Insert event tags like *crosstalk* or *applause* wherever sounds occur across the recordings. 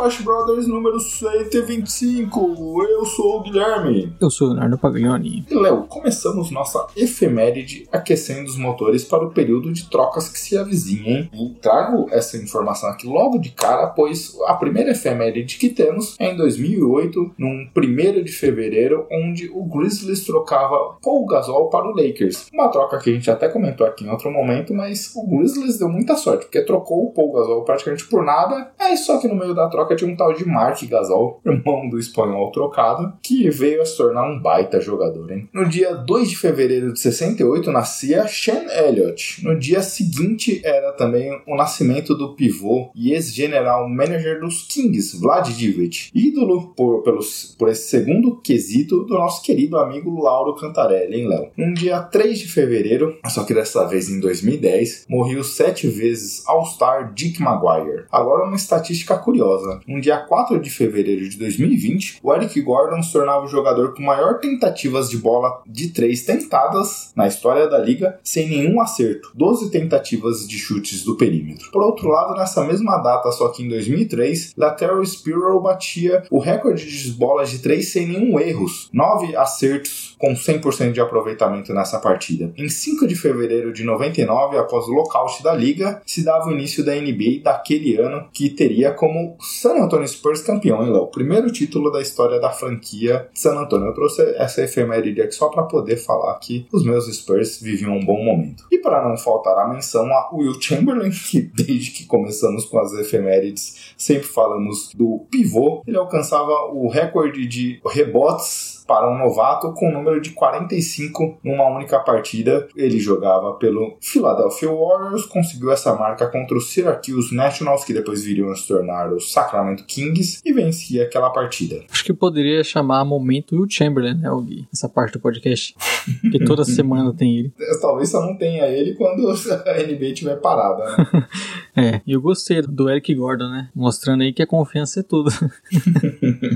Splash Brothers número 125. Eu sou o Guilherme. Eu sou o Leonardo Paglioni. E Léo, começamos nossa efeméride aquecendo os motores para o período de trocas que se avizinha, hein? E trago essa informação aqui logo de cara, pois a primeira efeméride que temos é em 2008, num 1 de fevereiro, onde o Grizzlies trocava Paul Gasol para o Lakers. Uma troca que a gente até comentou aqui em outro momento, mas o Grizzlies deu muita sorte, porque trocou o Paul Gasol praticamente por nada. É só que no meio da troca tinha um tal de Mark Gasol, *laughs* irmão do espanhol trocado, que veio a se tornar um baita jogador, hein? No dia 2 de fevereiro de 68 nascia Sean Elliott. No dia seguinte era também o nascimento do pivô e ex-general manager dos Kings, Vlad Divac, ídolo por, pelos, por esse segundo quesito do nosso querido amigo Lauro Cantarelli, hein, Léo? No dia 3 de fevereiro, só que dessa vez em 2010, morreu sete vezes All-Star Dick Maguire. Agora uma estatística curiosa. No dia 4 de fevereiro de 2020, o Eric Gordon se tornava o jogador com maior tentativas de bola de três tentadas na história da liga, sem nenhum acerto. 12 tentativas de chutes do perímetro. Por outro lado, nessa mesma data, só que em 2003, Lateral Spirrell batia o recorde de bolas de três sem nenhum erros. 9 acertos com 100% de aproveitamento nessa partida. Em 5 de fevereiro de 99, após o lockout da liga, se dava o início da NBA daquele ano, que teria como San Antonio Spurs campeão, hein, Léo? O primeiro título da história da franquia San Antonio. Eu trouxe essa efeméride aqui só para poder falar que os meus Spurs viviam um bom momento. E para não faltar a menção a Will Chamberlain, *laughs* que desde que começamos com as efemérides sempre falamos do pivô, ele alcançava o recorde de rebotes para um novato com o número de 45 numa única partida. Ele jogava pelo Philadelphia Warriors, conseguiu essa marca contra o Syracuse Nationals, que depois viriam a se tornar os Sacramento Kings, e vencia aquela partida. Acho que poderia chamar Momento Will Chamberlain, né, o Gui? Essa parte do podcast. *laughs* Que toda semana tem ele. Talvez só não tenha ele quando *laughs* a NBA estiver parada, né? *laughs* É, e eu gostei do Eric Gordon, né? Mostrando aí que a confiança é tudo.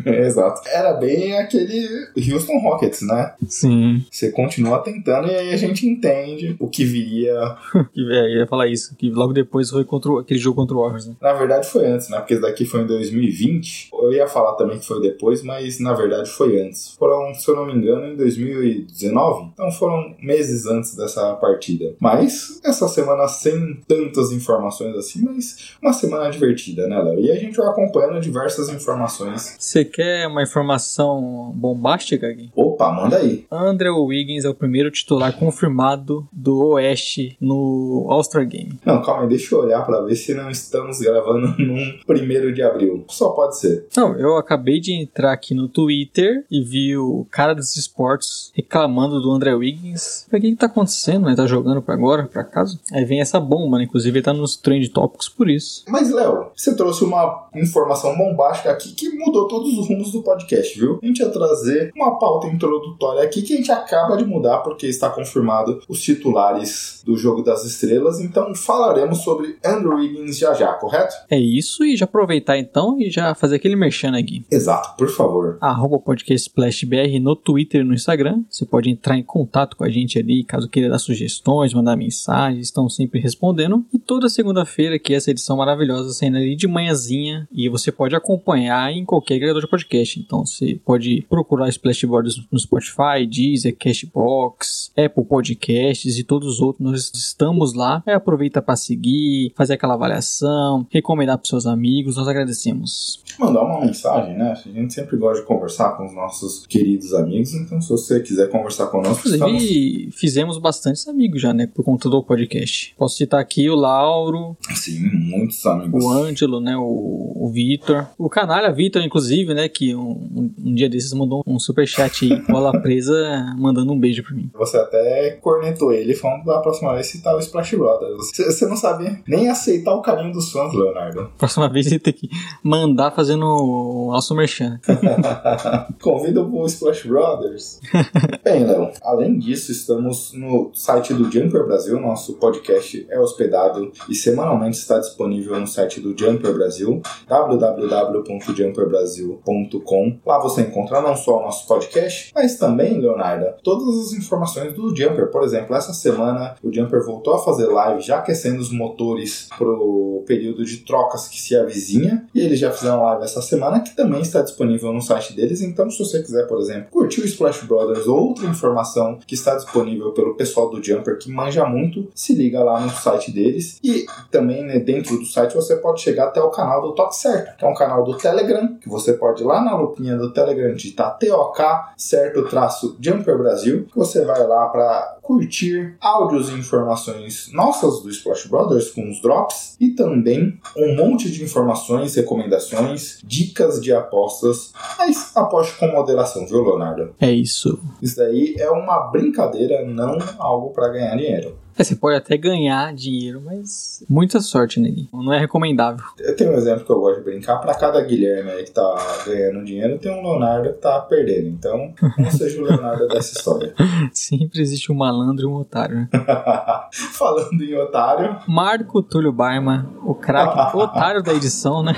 Exato. Era bem aquele Houston Rockets, né? Sim. Você continua tentando e aí a gente entende o que viria. *laughs* Que, é, eu ia falar isso, que logo depois foi contra aquele jogo contra o Warriors, né? Na verdade foi antes, né? Porque esse daqui foi em 2020. Eu ia falar também que foi depois, mas na verdade foi antes. Foram, se eu não me engano, em 2019. Então foram meses antes dessa partida. Mas essa semana sem tantas informações assim, mas uma semana divertida, né, Léo? E a gente vai acompanhando diversas informações. Você quer uma informação bombástica, Opa, manda aí. Andrew Wiggins é o primeiro titular confirmado do Oeste no All-Star Game. Não, calma aí, deixa eu olhar pra ver se não estamos gravando *laughs* num primeiro de abril. Só pode ser. Não, eu acabei de entrar aqui no Twitter e vi o cara dos esportes reclamando do André Wiggins. O que, que tá acontecendo? Ele tá jogando pra agora, pra casa? Aí vem essa bomba, né? Inclusive ele tá nos trend topics por isso. Mas, Léo, você trouxe uma informação bombástica aqui que mudou todos os rumos do podcast, viu? A gente ia trazer uma pauta introdutória aqui que a gente acaba de mudar porque está confirmado os titulares do Jogo das Estrelas. Então falaremos sobre Andrew Wiggins já já, correto? É isso, e já aproveitar então e já fazer aquele merchan aqui. Exato, por favor. Arroba podcast Splash BR no Twitter e no Instagram. Você pode entrar em contato com a gente ali, caso queira dar sugestões, mandar mensagens, estão sempre respondendo. E toda segunda-feira que essa edição maravilhosa saindo ali de manhãzinha e você pode acompanhar em qualquer agregador de podcast. Então você pode procurar Splash Brothers no Spotify, Deezer, Cashbox, Apple Podcasts e todos os outros. Nós estamos lá. Aí aproveita para seguir, fazer aquela avaliação, recomendar para seus amigos. Nós agradecemos. Mandar uma mensagem, né? A gente sempre gosta de conversar com os nossos queridos amigos. Então, se você quiser conversar conosco, estamos... Inclusive, fizemos bastantes amigos já, né? Por conta do podcast. Posso citar aqui o Lauro, Sim, muitos amigos. o Ângelo, né? O, o Vitor. O canalha Vitor, inclusive, né? Que um, um- dia desses mandou um superchat aí Bola presa mandando um beijo pra mim. Você até cornetou ele falando da próxima vez citar o Splash Brothers. Você, você não sabe nem aceitar o carinho dos fãs, Leonardo. Próxima vez ele tem que mandar fazendo o nosso merchan. *laughs* Convida o Splash Brothers. *laughs* Bem, Léo, além disso, estamos no site do Jumper Brasil. Nosso podcast é hospedado e semanalmente está disponível no site do Jumper Brasil, www.jumperbrasil.com. Lá você encontra não só o nosso podcast, mas também, Leonardo, todas as informações do Jumper. Por exemplo, essa semana o Jumper voltou a fazer live já aquecendo os motores pro período de trocas que se avizinha. E eles já fizeram live essa semana que também está disponível no site deles. Então, se você quiser, por exemplo, curtir o Splash Brothers ou outra informação que está disponível pelo pessoal do Jumper que manja muito, se liga lá no site deles. E também né, dentro do site você pode chegar até o canal do Toque Certo, que é um canal do Telegram, que você pode ir lá na lupinha do Telegram digitar TOK certo traço Jumper Brasil, que você vai lá para curtir áudios e informações nossas do Splash Brothers com os drops e também um monte de informações, recomendações, dicas de apostas, mas aposte com moderação, viu, Leonardo? É isso. Isso daí é uma brincadeira, não algo para ganhar dinheiro. É, você pode até ganhar dinheiro, mas muita sorte nele. Não é recomendável. Eu tenho um exemplo que eu gosto de brincar. Para cada Guilherme aí que tá ganhando dinheiro, tem um Leonardo que tá perdendo. Então, não seja o Leonardo dessa história. *laughs* Sempre existe um malandro e um otário, né? *laughs* Falando em otário, Marco Túlio Barma, o craque *laughs* otário da edição, né?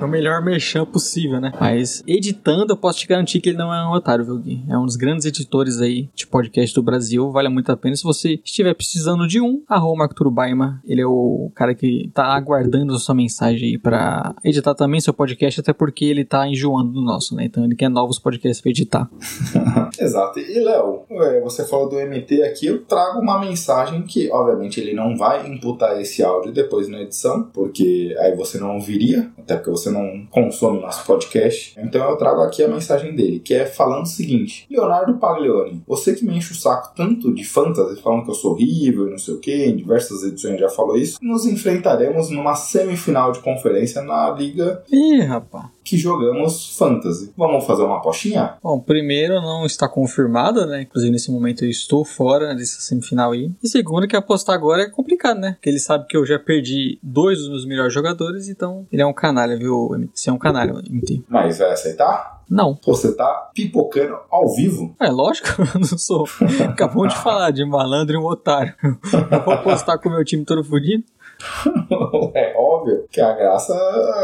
É o melhor merchan possível, né? Mas editando, eu posso te garantir que ele não é um otário, viu, Gui? É um dos grandes editores aí de podcast do Brasil. Vale muito a pena. Se você estiver precisando de um, arroba Marco Barma. Ele é o cara que tá aguardando sua mensagem aí pra editar também seu podcast, até porque ele tá enjoando do nosso, né? Então ele quer novos podcasts pra editar. *laughs* Exato. E Léo, é, você falou do MT aqui, eu trago uma mensagem que, obviamente, ele não vai imputar esse áudio depois na edição, porque aí você não ouviria, até porque você não consome nosso podcast. Então eu trago aqui a mensagem dele, que é falando o seguinte: Leonardo Paglioni, você que me enche o saco tanto de fantasy, falando que eu sou horrível e não sei o que, em diversas edições já falou isso, nos enfrentaremos numa semifinal de conferência na liga Ih, rapaz. que jogamos fantasy. Vamos fazer uma apostinha? Bom, primeiro não está confirmada, né? Inclusive nesse momento eu estou fora dessa semifinal aí. E segundo que apostar agora é complicado, né? Porque ele sabe que eu já perdi dois dos meus melhores jogadores, então ele é um canalha, viu? MT? Você é um canalha, MT. Mas vai aceitar? Não. Você tá pipocando ao vivo? É lógico, *laughs* eu não sou. Acabou de *laughs* falar de malandro e um otário. Eu vou apostar com o meu time todo fodido. *laughs* é óbvio que a graça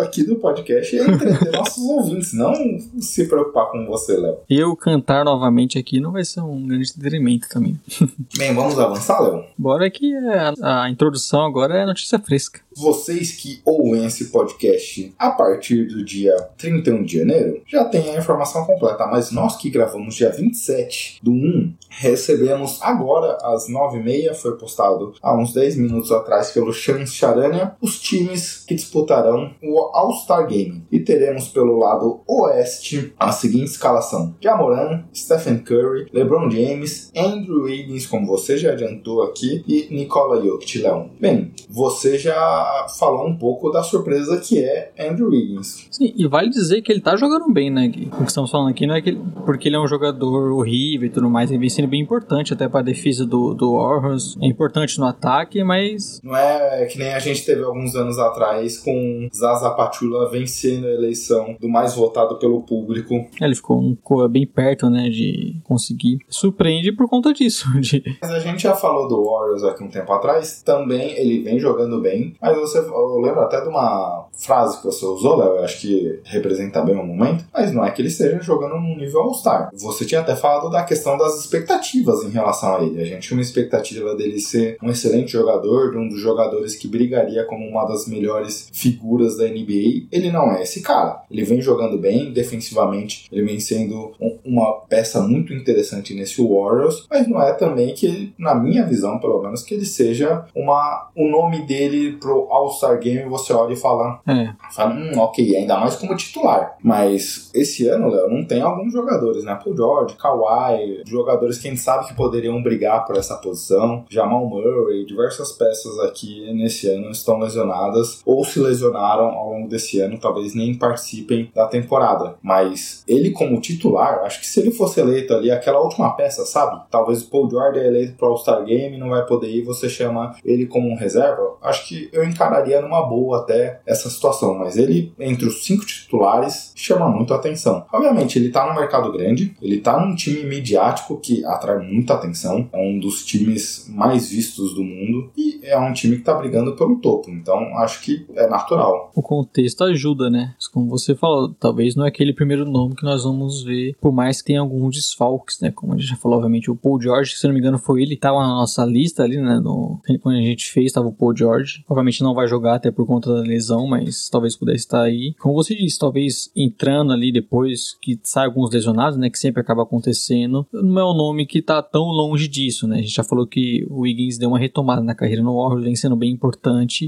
aqui do podcast é entreter *laughs* nossos ouvintes, não se preocupar com você, Léo. Eu cantar novamente aqui não vai ser um grande entretenimento também. *laughs* Bem, vamos avançar, Léo? Bora que a, a introdução agora é notícia fresca. Vocês que ouvem esse podcast a partir do dia 31 de janeiro já têm a informação completa, mas nós que gravamos dia 27 do 1 recebemos agora às 9h30, foi postado há uns 10 minutos atrás pelo Chance Charania, os times que disputarão o All-Star Game. E teremos pelo lado oeste a seguinte escalação: Jamoran, Stephen Curry, LeBron James, Andrew Wiggins, como você já adiantou aqui, e Nikola Jokic, Leão. Bem, você já falou um pouco da surpresa que é Andrew Wiggins. Sim, e vale dizer que ele tá jogando bem, né, Gui? O que estamos falando aqui não é que ele, porque ele é um jogador horrível e tudo mais, ele vem sendo bem importante até para a defesa do, do Warriors. É importante no ataque, mas Não é que nem a gente teve alguns anos atrás com Zaza Patula vencendo a eleição do mais votado pelo público. ele ficou, um- bem perto, né, de conseguir. Surpreende por conta disso, *laughs* de Mas a gente já falou do Warriors aqui um tempo atrás, também ele vem jogando bem, mas você, eu lembro até de uma frase que você usou, Léo, eu acho que representa bem o momento, mas não é que ele esteja jogando num nível All-Star. Você tinha até falado da questão das expectativas em relação a ele. A gente tinha uma expectativa dele ser um excelente jogador, de um dos jogadores que brigaria como uma das melhores figuras da NBA. Ele não é esse cara. Ele vem jogando bem, defensivamente, ele vem sendo um- uma peça muito interessante nesse Warriors, mas não é também que, na minha visão, pelo menos, que ele seja uma o nome dele pro All-Star Game você olha e fala, É, fala, hum, ok, ainda mais como titular. Mas esse ano, Léo, não tem alguns jogadores, né? Paul George, Kawhi, jogadores que gente sabe que poderiam brigar por essa posição. Jamal Murray, diversas peças aqui nesse ano estão lesionadas ou se lesionaram ao longo desse ano, talvez nem participem da temporada. Mas ele, como titular, acho que se ele fosse eleito ali, aquela última peça, sabe? Talvez o Paul George é eleito para o All-Star Game, não vai poder ir, você chama ele como um reserva. Acho que eu encararia numa boa até essa situação, mas ele, entre os cinco titulares, chama muito atenção. Obviamente, ele tá no mercado grande, ele tá num time midiático que atrai muita atenção, é um dos times mais vistos do mundo e é um time que tá brigando pelo topo, então acho que é natural. O contexto ajuda, né? Como você falou, talvez não é aquele primeiro nome que nós vamos ver, por mais que tenha alguns desfalques, né? Como a gente já falou, obviamente, o Paul George, se não me engano, foi ele, tava na nossa lista ali, né? No, quando a gente fez, tava o Paul George. Obviamente não vai jogar até por conta da lesão, mas talvez pudesse estar aí. Como você disse, talvez entrando ali depois que sai alguns lesionados, né? Que sempre acaba acontecendo, não é um nome que tá tão longe disso, né? A gente já falou que o Wiggins deu uma retomada na carreira no Warriors, vem sendo bem importante.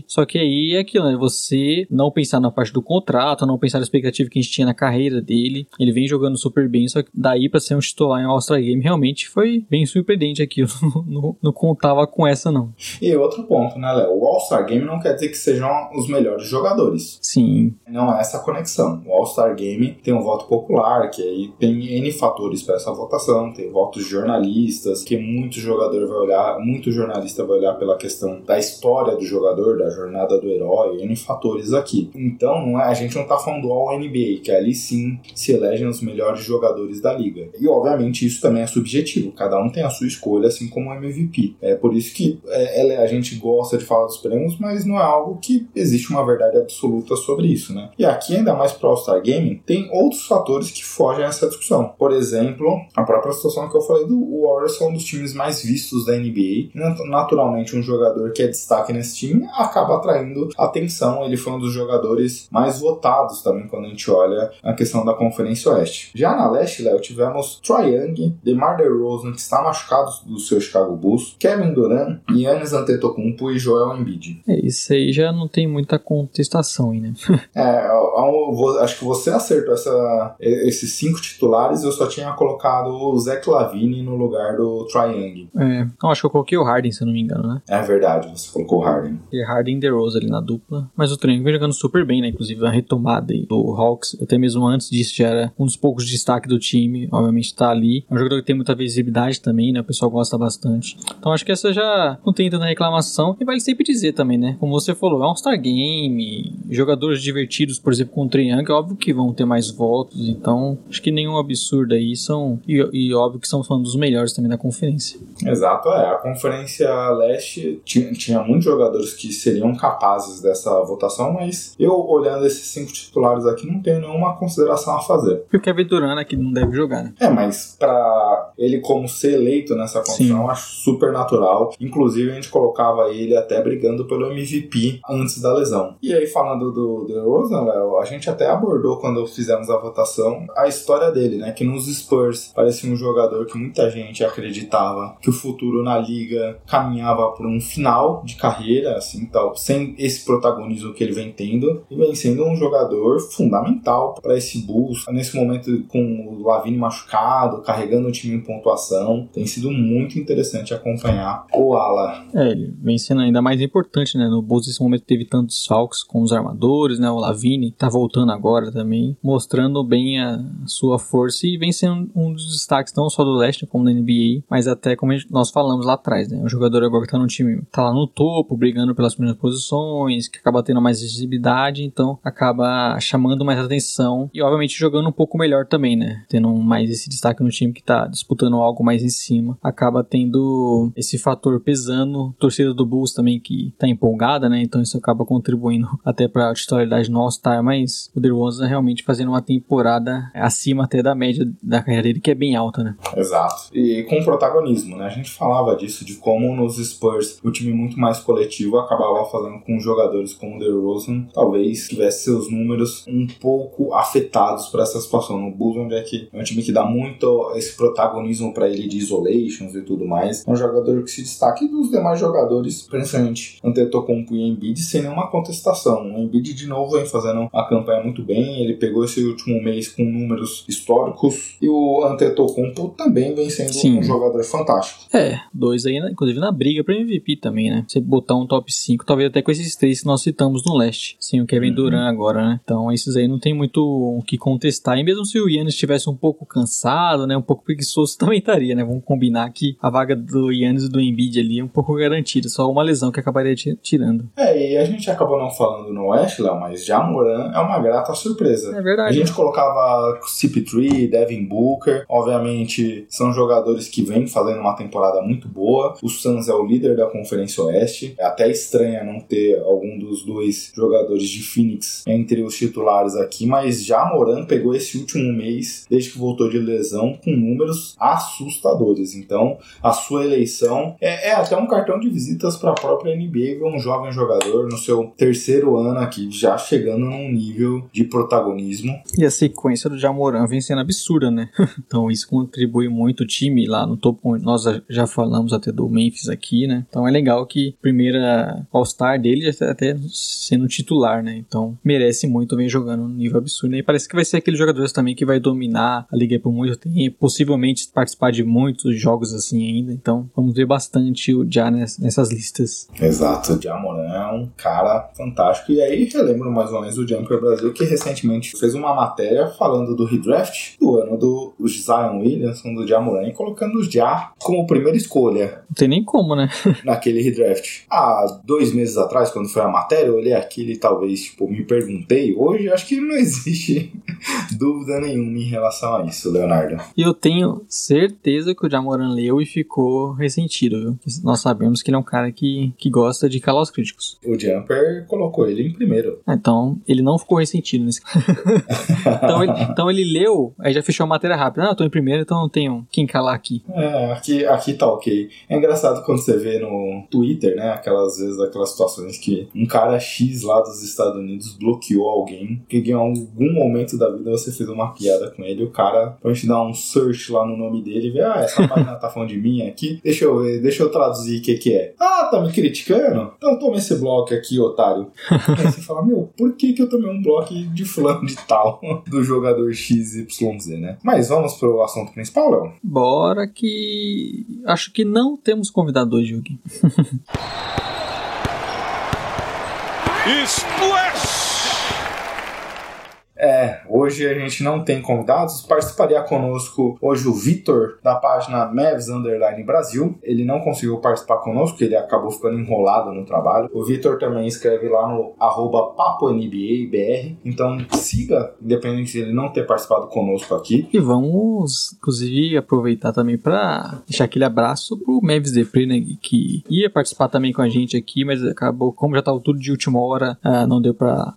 Só que aí é aquilo, né? Você não pensar na parte do contrato, não pensar na expectativa que a gente tinha na carreira dele. Ele vem jogando super bem, só que daí para ser um titular em All-Star Game realmente foi bem surpreendente aquilo. *laughs* não, não contava com essa, não. E outro ponto, né, Léo? O All-Star Game não quer dizer que sejam os melhores jogadores. Sim. Não é essa conexão. O All-Star Game tem um voto popular, que aí tem N fatores para essa votação, tem votos de jornalistas, que muito jogador vai olhar, muito jornalista vai olhar pela questão da história do jogador, da jornada do herói, N fatores aqui. Então, é, a gente não tá falando do All-NBA, que ali sim se elegem os melhores jogadores da liga. E, obviamente, isso também é subjetivo. Cada um tem a sua escolha, assim como o MVP. É por isso que é, a gente gosta de falar dos prêmios, mas não é algo que existe uma verdade absoluta sobre isso, né? E aqui, ainda mais pro All-Star Game, tem outros fatores que fogem a essa discussão. Por exemplo, a própria situação que eu falei do Warriors é um dos times mais vistos da NBA. Naturalmente, um jogador que é destaque nesse time acaba atraindo atenção. Ele foi um dos jogadores mais votados também quando a gente olha a questão da Conferência Oeste. Já na Leste, Léo, tivemos Troy Young, DeMar DeRozan, que está machucado do seu Chicago Bulls, Kevin Durant, Giannis Antetokounmpo e Joel Embiid. É, isso aí já não tem muita contestação aí, né? *laughs* é, eu, acho que você acertou essa, esses cinco titulares, eu só tinha colocado o Zach Lavine no lugar do Troy Young. É, eu acho que eu coloquei o Harden, se eu não me engano, né? É verdade, você colocou o Harden. E Harden e DeRozan ali na dupla. Mas o Troy vem jogando super bem, né? Inclusive a retomada do Hawks, até mesmo antes disso já era um dos poucos destaques do time, obviamente tá ali. É um jogador que tem muita visibilidade também, né? O pessoal gosta bastante. Então acho que essa já não tem tanta reclamação. E vale sempre dizer também, né? Como você falou, é um Star Game, jogadores divertidos, por exemplo, com o Triangle, óbvio que vão ter mais votos, então acho que nenhum absurdo aí são. E, e óbvio que são um dos melhores também da conferência. Exato, é. A Conferência Leste tinha, tinha muitos jogadores que seriam capazes dessa votação, mas eu olhando esses cinco titulares aqui não tenho nenhuma consideração a fazer. E o Kevin Durant aqui não deve jogar, né? É, mas pra ele como ser eleito nessa condição, acho super natural. Inclusive, a gente colocava ele até brigando pelo MVP antes da lesão. E aí, falando do DeRozan, Léo, a gente até abordou quando fizemos a votação a história dele, né? Que nos Spurs parecia um jogador que muita gente acreditava que o futuro na liga caminhava por um final de carreira, assim, tal, sem esse protagonismo que ele vem tendo, e vem sendo um jogador fundamental para esse Bulls. Nesse momento, com o Lavine machucado, carregando o time em pontuação, tem sido muito interessante acompanhar o Ala. É, ele vem sendo ainda mais importante, né? No Bulls, nesse momento, teve tantos falcos com os armadores, né? O Lavine tá voltando agora também, mostrando bem a sua força e vem sendo um dos destaques não só do leste como da NBA, mas até como nós falamos lá atrás, né? O jogador agora que tá no time, tá lá no topo, brigando pelas primeiras posições, que acaba tendo mais visibilidade, então acaba chamando mais atenção e obviamente jogando um pouco melhor também, né? Tendo mais esse destaque no time que tá disputando algo mais em cima, acaba tendo esse fator pesando, torcida do Bulls também que tá empolgada, né? Então isso acaba contribuindo *laughs* até para a titularidade no All-Star, mas o DeRozan realmente fazendo uma temporada acima até da média da carreira dele, que é bem alta, né? Exato. E com protagonismo, né? A gente falava disso, de como nos Spurs o time time muito mais coletivo acabava fazendo com jogadores como o DeRozan talvez tivesse seus números um pouco afetados por essa situação. No Bulls, onde é que é um time que dá muito esse protagonismo para ele de isolations e tudo mais, é um jogador que se destaca e dos demais jogadores, principalmente Antetokounmpo e Embiid, sem nenhuma contestação. O Embiid de novo vem fazendo a campanha muito bem, ele pegou esse último mês com números históricos e o Antetokounmpo também vem sendo Sim. um jogador fantástico. É, dois aí, inclusive na briga pra MVP também, né? Você botar um top 5, talvez até com esses três que nós citamos no leste. Sim, o Kevin Uhum. Durant agora, né? Então esses aí não tem muito o que contestar. E mesmo se o Yannis estivesse um pouco cansado, né? Um pouco preguiçoso, *laughs* também estaria, né? Vamos combinar que a vaga do Yannis e do Embiid ali é um pouco garantida. Só uma lesão que acabaria ti- tirando. É, e a gente acabou não falando no West, Léo, mas Jamoran é uma grata surpresa. É A verdade. gente colocava CP3, Devin Booker, obviamente são jogadores que vêm fazendo uma temporada muito boa. O Suns é o líder da Conferência Oeste. É até estranha não ter algum dos dois jogadores de Phoenix entre os titulares aqui, mas já Moran pegou esse último mês, desde que voltou de lesão, com números assustadores. Então, a sua eleição é, é até um cartão de visitas para a própria NBA um jovem jogador no seu terceiro ano aqui, já chegando num nível de protagonismo. E a sequência do Jamoran vem sendo absurda, né? *laughs* então isso contribui muito o time lá no topo. Nós já falamos até do Memphis aqui, né? Então é legal que primeira All-Star dele está até sendo titular, né? Então merece muito, vem jogando num nível absurdo. né? E parece que vai ser aquele jogador também que vai dominar a liga por muito tempo, possivelmente participar de muitos jogos assim ainda. Então vamos ver bastante o ness- nessas listas. Exato, o Jamoran é um cara fantástico. E aí relembro mais uma vez o Jumper Brasil, que recentemente fez uma matéria falando do redraft do ano do Zion Williamson, do Jamoran, e colocando o Ja como primeira escolha Não tem nem como, né? *laughs* naquele redraft. Há dois meses atrás, quando foi a matéria, eu olhei aquilo e talvez tipo, me perguntei. Hoje acho que não *laughs* existe dúvida nenhuma em relação a isso, Leonardo. E eu tenho certeza que o Jamoran leu e ficou ressentido, viu? Nós sabemos que ele é um cara que, que gosta de calar os críticos. O Jumper colocou ele em primeiro. Ah, Então, ele não ficou ressentido nesse *laughs* então, ele, então ele leu, aí já fechou a matéria rápida. Ah, eu tô em primeiro, então não tenho quem calar aqui. É, aqui, aqui tá ok. É engraçado quando você vê no Twitter, né? Aquelas vezes, aquelas situações que um cara X lá dos Estados Unidos bloqueou alguém, que em algum momento da vida você fez uma piada com ele, o cara pode te dar um search lá no nome dele e ver, ah, essa *laughs* página tá falando de mim aqui, deixa eu ver, deixa eu traduzir o que que é. Ah, tá me criticando? Então toma esse bloco aqui, otário. *laughs* aí você fala, meu, por que que eu tomei um bloco de fulano de tal *laughs* do jogador XYZ, né? Mas vamos pro assunto principal, Léo? Bora que. Acho que não temos convidado hoje, Hugo. Splash! É, hoje a gente não tem convidados. Participaria conosco hoje o Vitor, da página Mavs Underline Brasil. Ele não conseguiu participar conosco, ele acabou ficando enrolado no trabalho. O Vitor também escreve lá no arroba PapoNBABR. Então siga, independente de ele não ter participado conosco aqui. E vamos, inclusive, aproveitar também para deixar aquele abraço pro Mavis Depre, né, que ia participar também com a gente aqui, mas acabou, como já tava tudo de última hora, ah, não deu para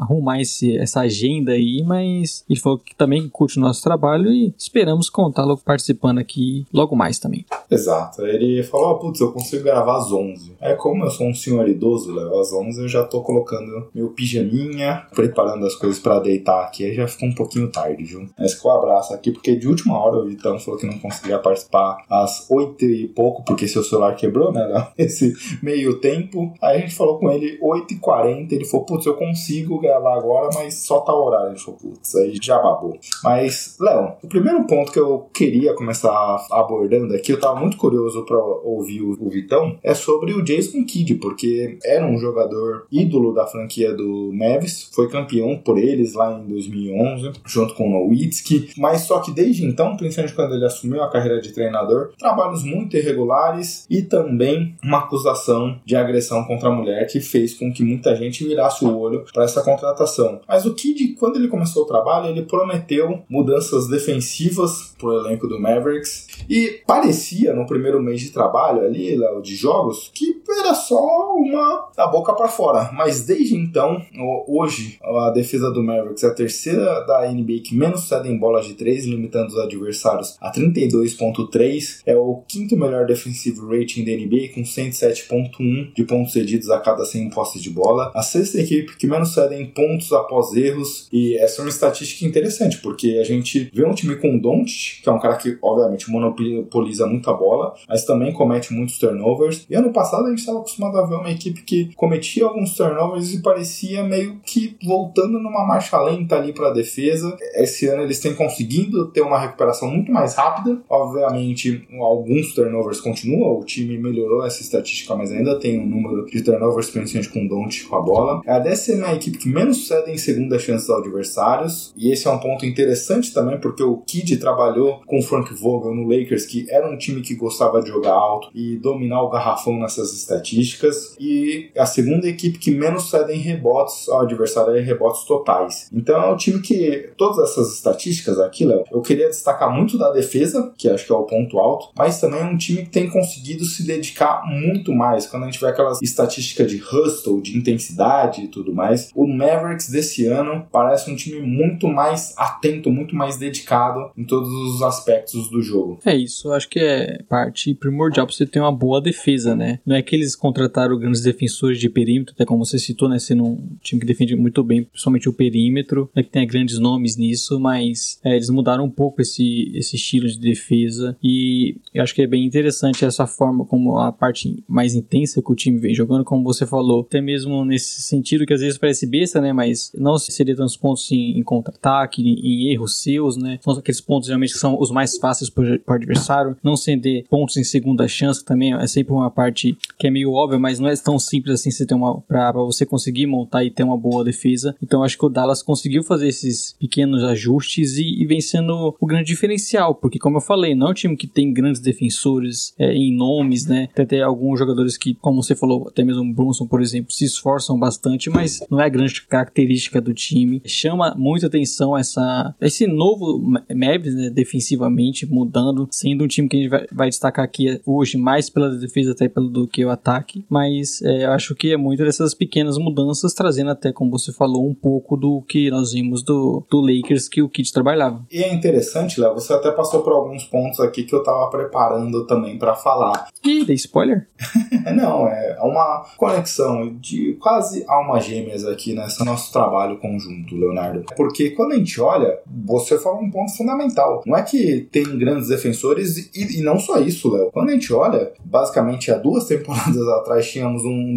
arrumar esse, essa agenda aí, mas ele falou que também curte o nosso trabalho e esperamos contá-lo participando aqui logo mais também. Exato. Ele falou: ah, putz, eu consigo gravar às 11. É como eu sou um senhor idoso, Léo, às 11 eu já tô colocando meu pijaminha, preparando as coisas pra deitar aqui. Aí já ficou um pouquinho tarde, viu? Mas com o abraço aqui, porque de última hora o Vitão falou que não conseguia participar às 8 e pouco, porque seu celular quebrou, né, Léo? *laughs* Esse meio tempo. Aí a gente falou com ele 8 e 40 Ele falou: putz, eu consigo gravar agora, mas só tá o horário. Ele falou: putz, aí já babou. Mas, Léo, o primeiro ponto que eu queria começar abordando aqui, eu tava muito curioso pra ouvir o, Vitão, é sobre o Jason Kidd, porque era um jogador ídolo da franquia do Mavis, foi campeão por eles lá em 2011, junto com o Nowitzki, mas só que desde então, principalmente quando ele assumiu a carreira de treinador, trabalhos muito irregulares e também uma acusação de agressão contra a mulher que fez com que muita gente virasse o olho para essa contratação. Mas o Kidd, quando ele começou o trabalho, ele prometeu mudanças defensivas pro elenco do Mavericks e parecia no primeiro mês de trabalho ali, de jogos, que era só uma da boca para fora. Mas desde então, hoje, a defesa do Mavericks é a terceira da NBA que menos cede em bolas de três, limitando os adversários a 32,3. É o quinto melhor defensive rating da NBA, com 107,1 de pontos cedidos a cada 100 postes de bola. A sexta equipe que menos cede em pontos após erros. E essa é uma estatística interessante, porque a gente vê um time com o Doncic, que é um cara que, obviamente, monopoliza muita bola, mas também comete muitos turnovers. E ano passado a gente estava acostumado a ver uma equipe que cometia alguns turnovers e parecia meio que voltando numa marcha lenta ali para a defesa. Esse ano eles têm conseguido ter uma recuperação muito mais rápida. Obviamente, alguns turnovers continuam, o time melhorou essa estatística, mas ainda tem um número de turnovers principalmente com o Don't com a bola. A décima é a equipe que menos cede em segunda chance aos adversários, e esse é um ponto interessante também, porque o Kid trabalhou com Frank Vogel no Lakers, que era um time que gostava de jogar alto e dominar o garrafão nessas estatísticas, e a segunda equipe que menos cede em rebotes ao adversário é rebotes totais. Então é um time que todas essas estatísticas aqui, Léo, eu queria destacar muito da defesa, que acho que é o ponto alto, mas também é um time que tem conseguido se dedicar muito mais. Quando a gente vê aquelas estatísticas de hustle, de intensidade e tudo mais, o Mavericks desse ano parece um time muito mais atento, muito mais dedicado em todos os aspectos do jogo. É isso, eu acho que é parte primordial para você ter uma boa defesa, né? Não é que eles contrataram grandes defensores de perímetro, até como você citou, né? Sendo um time que defende muito bem, principalmente o perímetro, é que tem grandes nomes nisso, mas é, eles mudaram um pouco esse, esse estilo de defesa e eu acho que é bem interessante essa forma como a parte mais intensa que o time vem jogando, como você falou, até mesmo nesse sentido que às vezes parece besta, né? Mas não seria tantos pontos em, em contra-ataque, em, em, erros seus, né? São aqueles pontos geralmente que são os mais fáceis para o adversário, não ceder pontos em segunda chance, também é sempre uma parte que é meio óbvia, mas não é tão simples assim você ter uma para você conseguir montar e ter uma boa defesa. Então acho que o Dallas conseguiu fazer esses pequenos ajustes e, e o grande diferencial, porque como eu falei, não é um time que tem grandes defensores é, em nomes, né? Tem até alguns jogadores que, como você falou, até mesmo o Brunson, por exemplo, se esforçam bastante, mas não é a grande característica do time. Chama muita atenção essa, esse novo Mavs, né, defensivamente, mudando, sendo um time que a gente vai, vai, destacar aqui hoje mais pela defesa até pelo do que o ataque, mas é, eu acho que é muito dessas pequenas mudanças, trazendo até, como você falou, um pouco do que nós vimos do, do Lakers que o Kid trabalhava. E é interessante, Léo, você até passou por alguns pontos aqui que eu tava preparando também para falar. Ih, dei spoiler? *laughs* Não, é uma conexão de quase almas gêmeas aqui nesse nosso trabalho conjunto, Leonardo. Porque quando a gente olha, você falou um ponto fundamental. Não é que tem grandes defensores e, e não só isso, Léo. Quando a gente olha, basicamente há duas *laughs* temporadas atrás tínhamos um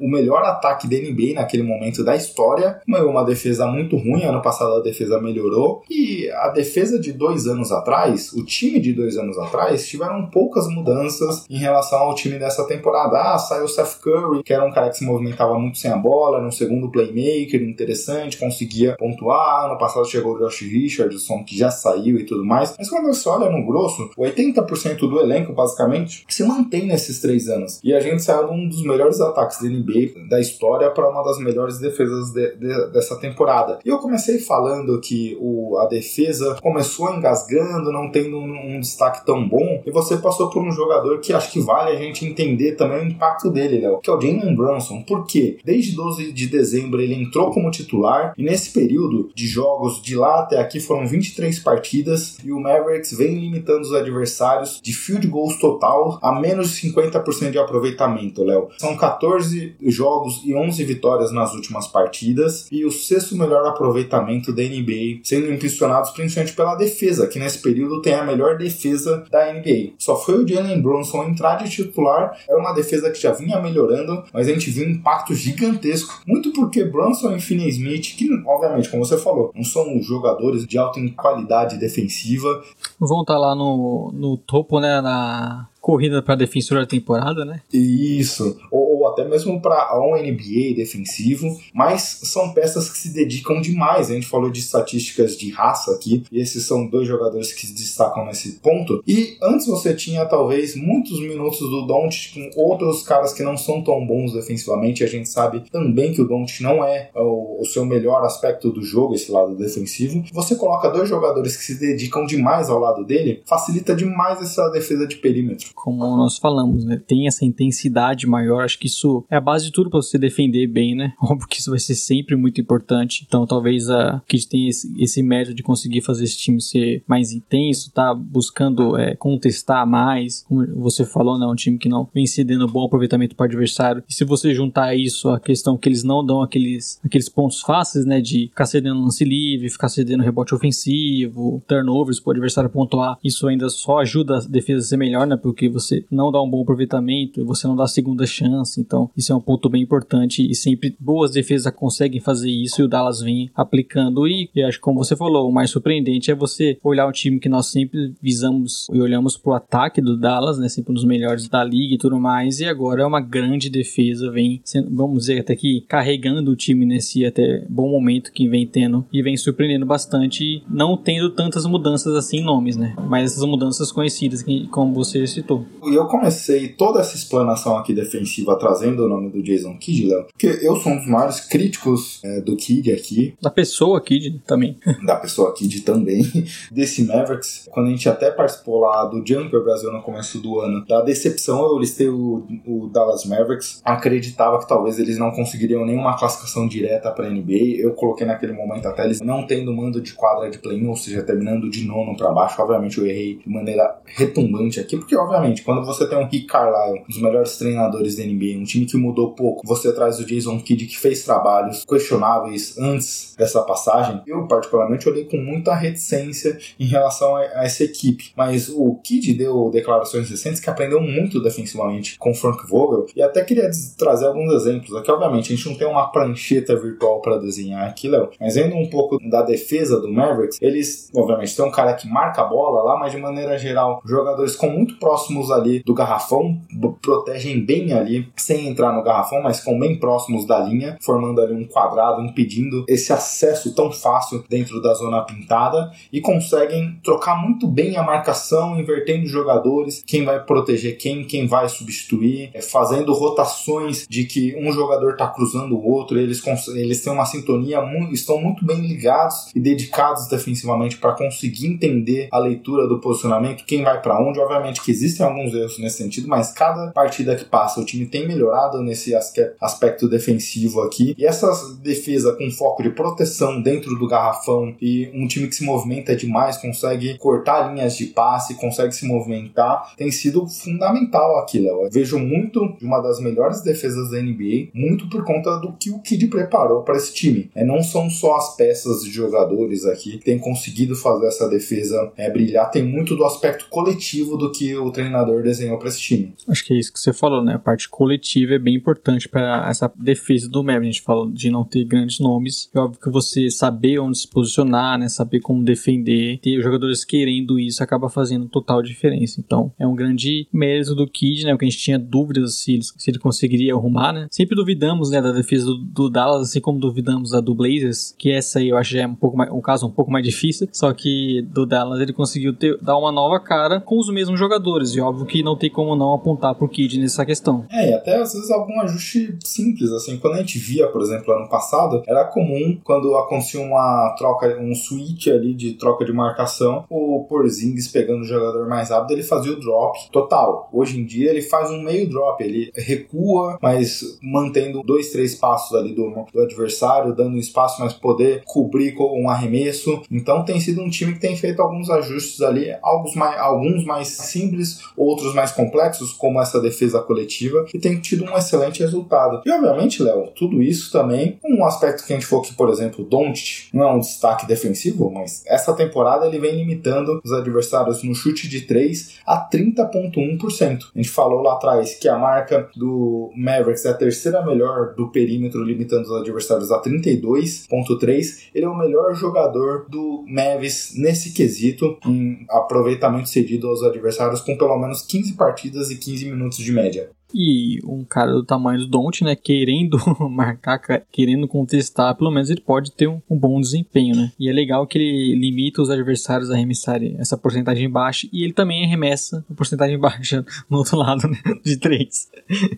o melhor ataque da NBA naquele momento da história, uma, uma defesa muito ruim. Ano passado a defesa melhorou e a defesa de dois anos atrás, o time de dois anos atrás, tiveram poucas mudanças em relação ao time dessa temporada. Ah, saiu o Seth Curry, que era um cara que se movimentava muito sem a bola, era um segundo playmaker interessante, conseguia pontuar. Ano passado chegou o Josh Richardson, que já saiu e tudo mais. Mas quando você olha no grosso, 80% do elenco, basicamente, se mantém nesses três anos. E a gente saiu de um dos melhores ataques da NBA da história para uma das melhores defesas de, de, dessa temporada. E eu comecei falando que o, a defesa começou engasgando, não tendo um, um destaque tão bom, e você passou por um jogador que acho que vale a gente entender também o impacto dele, Léo, que é o Jalen Brunson. Por quê? Desde 12 de dezembro ele entrou como titular, e nesse período de jogos de lá até aqui foram 23 partidas, e o Mavericks vem limitando os adversários de field goals total a menos de 50% de aproveitamento, Léo. São 14 jogos e 11 vitórias nas últimas partidas, e o sexto melhor aproveitamento da NBA, sendo impulsionados principalmente pela defesa, que nesse período tem a melhor defesa da NBA. Só foi o Jalen Brunson entrar de titular, era uma defesa que já vinha melhorando, mas a gente viu um impacto gigantesco, muito porque Brunson e Finney Smith, que obviamente, como você falou, não são jogadores de alta qualidade defensiva. Vão estar tá lá no, no topo, né, na corrida para defensor da temporada, né? Isso. Ou, ou até mesmo para um NBA defensivo, mas são peças que se dedicam demais. A gente falou de estatísticas de raça aqui, e esses são dois jogadores que se destacam nesse ponto. E antes você tinha talvez muitos minutos do Don't com outros caras que não são tão bons defensivamente. A gente sabe também que o Don't não é o, o seu melhor aspecto do jogo, esse lado defensivo. Você coloca dois jogadores que se dedicam demais ao lado dele, facilita demais essa defesa de perímetro como nós falamos, né? Tem essa intensidade maior. Acho que isso é a base de tudo para você defender bem, né? *laughs* Óbvio que isso vai ser sempre muito importante. Então, talvez a Kid tenha esse, esse de conseguir fazer esse time ser mais intenso, tá buscando é, contestar mais. Como você falou, né? Um time que não vem cedendo bom aproveitamento para adversário. E se você juntar isso à questão que eles não dão aqueles, aqueles pontos fáceis, né? De ficar cedendo lance livre, ficar cedendo rebote ofensivo, turnovers para o adversário pontuar, isso ainda só ajuda a defesa a ser melhor, né? Porque você não dá um bom aproveitamento, você não dá segunda chance. Então, isso é um ponto bem importante e sempre boas defesas conseguem fazer isso e o Dallas vem aplicando. E acho que, como você falou, o mais surpreendente é você olhar o time que nós sempre visamos e olhamos pro ataque do Dallas, né? Sempre um dos melhores da liga e tudo mais. E agora é uma grande defesa, vem, sendo, vamos dizer, até que carregando o time nesse até bom momento que vem tendo e vem surpreendendo bastante, não tendo tantas mudanças assim em nomes, né? Mas essas mudanças conhecidas, que, como você citou. E eu comecei toda essa explanação aqui defensiva trazendo o nome do Jason Kidd, Léo, porque eu sou um dos maiores críticos é, do Kidd aqui. Da pessoa Kidd também. *laughs* da pessoa Kidd também. *laughs* Desse Mavericks. Quando a gente até participou lá do Jumper Brasil no começo do ano, da decepção, eu listei o, o Dallas Mavericks. Acreditava que talvez eles não conseguiriam nenhuma classificação direta para NBA. Eu coloquei naquele momento até eles não tendo mando de quadra de play-in, ou seja, terminando de nono para baixo. Obviamente eu errei de maneira retumbante aqui, porque obviamente quando você tem um Rick Carlisle, um dos melhores treinadores da NBA, um time que mudou pouco, você traz o Jason Kidd que fez trabalhos questionáveis antes dessa passagem. Eu particularmente olhei com muita reticência em relação a, a essa equipe, mas o Kidd deu declarações recentes que aprendeu muito defensivamente com Frank Vogel e até queria trazer alguns exemplos aqui. Obviamente a gente não tem uma prancheta virtual para desenhar aqui, Léo, mas vendo um pouco da defesa do Mavericks, eles obviamente tem um cara que marca a bola lá, mas de maneira geral jogadores com muito próximos ali do garrafão, protegem bem ali, sem entrar no garrafão, mas com bem próximos da linha, formando ali um quadrado, impedindo esse acesso tão fácil dentro da zona pintada e conseguem trocar muito bem a marcação, invertendo jogadores, quem vai proteger quem, quem vai substituir, é, fazendo rotações de que um jogador está cruzando o outro, eles, eles têm uma sintonia, muito, estão muito bem ligados e dedicados defensivamente para conseguir entender a leitura do posicionamento, quem vai para onde. Obviamente que existem alguns erros nesse sentido, mas cada partida que passa o time tem melhorado nesse aspecto defensivo aqui. E essa defesa com foco de proteção dentro do garrafão e um time que se movimenta demais, consegue cortar linhas de passe, consegue se movimentar, tem sido fundamental aqui, Léo. Eu vejo muito de uma das melhores defesas da NBA, muito por conta do que o Kid preparou para esse time. É, não são só as peças de jogadores aqui que têm conseguido fazer essa defesa é, brilhar, tem muito do aspecto coletivo do que o treinador desenhou para esse time. Acho que é isso que você falou, né? A parte coletiva é bem importante para essa defesa do Mavericks. A gente falou de não ter grandes nomes. É óbvio que você saber onde se posicionar, né? Saber como defender, ter jogadores querendo isso acaba fazendo total diferença. Então, é um grande mérito do Kid, né? Porque a gente tinha dúvidas se ele, se ele conseguiria arrumar, né? Sempre duvidamos, né, da defesa do, do Dallas, assim como duvidamos da do Blazers, que essa aí eu acho já é um pouco mais, um caso um pouco mais difícil. Só que do Dallas ele conseguiu ter, dar uma nova cara com os mesmos jogadores. E óbvio que não tem como não apontar pro Kid nessa questão. É, e até às vezes algum ajuste simples, assim. Quando a gente via, por exemplo, ano passado, era comum quando acontecia uma troca, um switch ali de troca de marcação, o Porzingis pegando o jogador mais rápido, ele fazia o drop total. Hoje em dia ele faz um meio drop, ele recua, mas mantendo dois, três passos ali do, do adversário, dando espaço, mas poder cobrir com um arremesso. Então tem sido um time que tem feito alguns ajustes ali, alguns mais, alguns mais simples, outros mais complexos, como essa defesa coletiva, e tem tido um excelente resultado. E obviamente, Léo, tudo isso também, um aspecto que a gente for que, por exemplo, Doncic não é um destaque defensivo, mas essa temporada ele vem limitando os adversários no chute de 3 a 30.1%. A gente falou lá atrás que a marca do Mavericks é a terceira melhor do perímetro, limitando os adversários a 32.3. Ele é o melhor jogador do Mavis nesse quesito, em aproveitamento cedido aos adversários com pelo menos 15 partidas e 15 minutos de média. E um cara do tamanho do Don't, né, querendo *laughs* marcar, querendo contestar, pelo menos ele pode ter um, um, bom desempenho, né? E é legal que ele limita os adversários a arremessarem essa porcentagem baixa e ele também arremessa a porcentagem *laughs* baixa no outro lado, né, de três.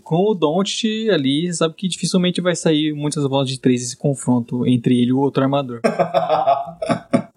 Com o Don't ali, sabe que dificilmente vai sair muitas bolas de três esse confronto entre ele e o outro armador. *laughs*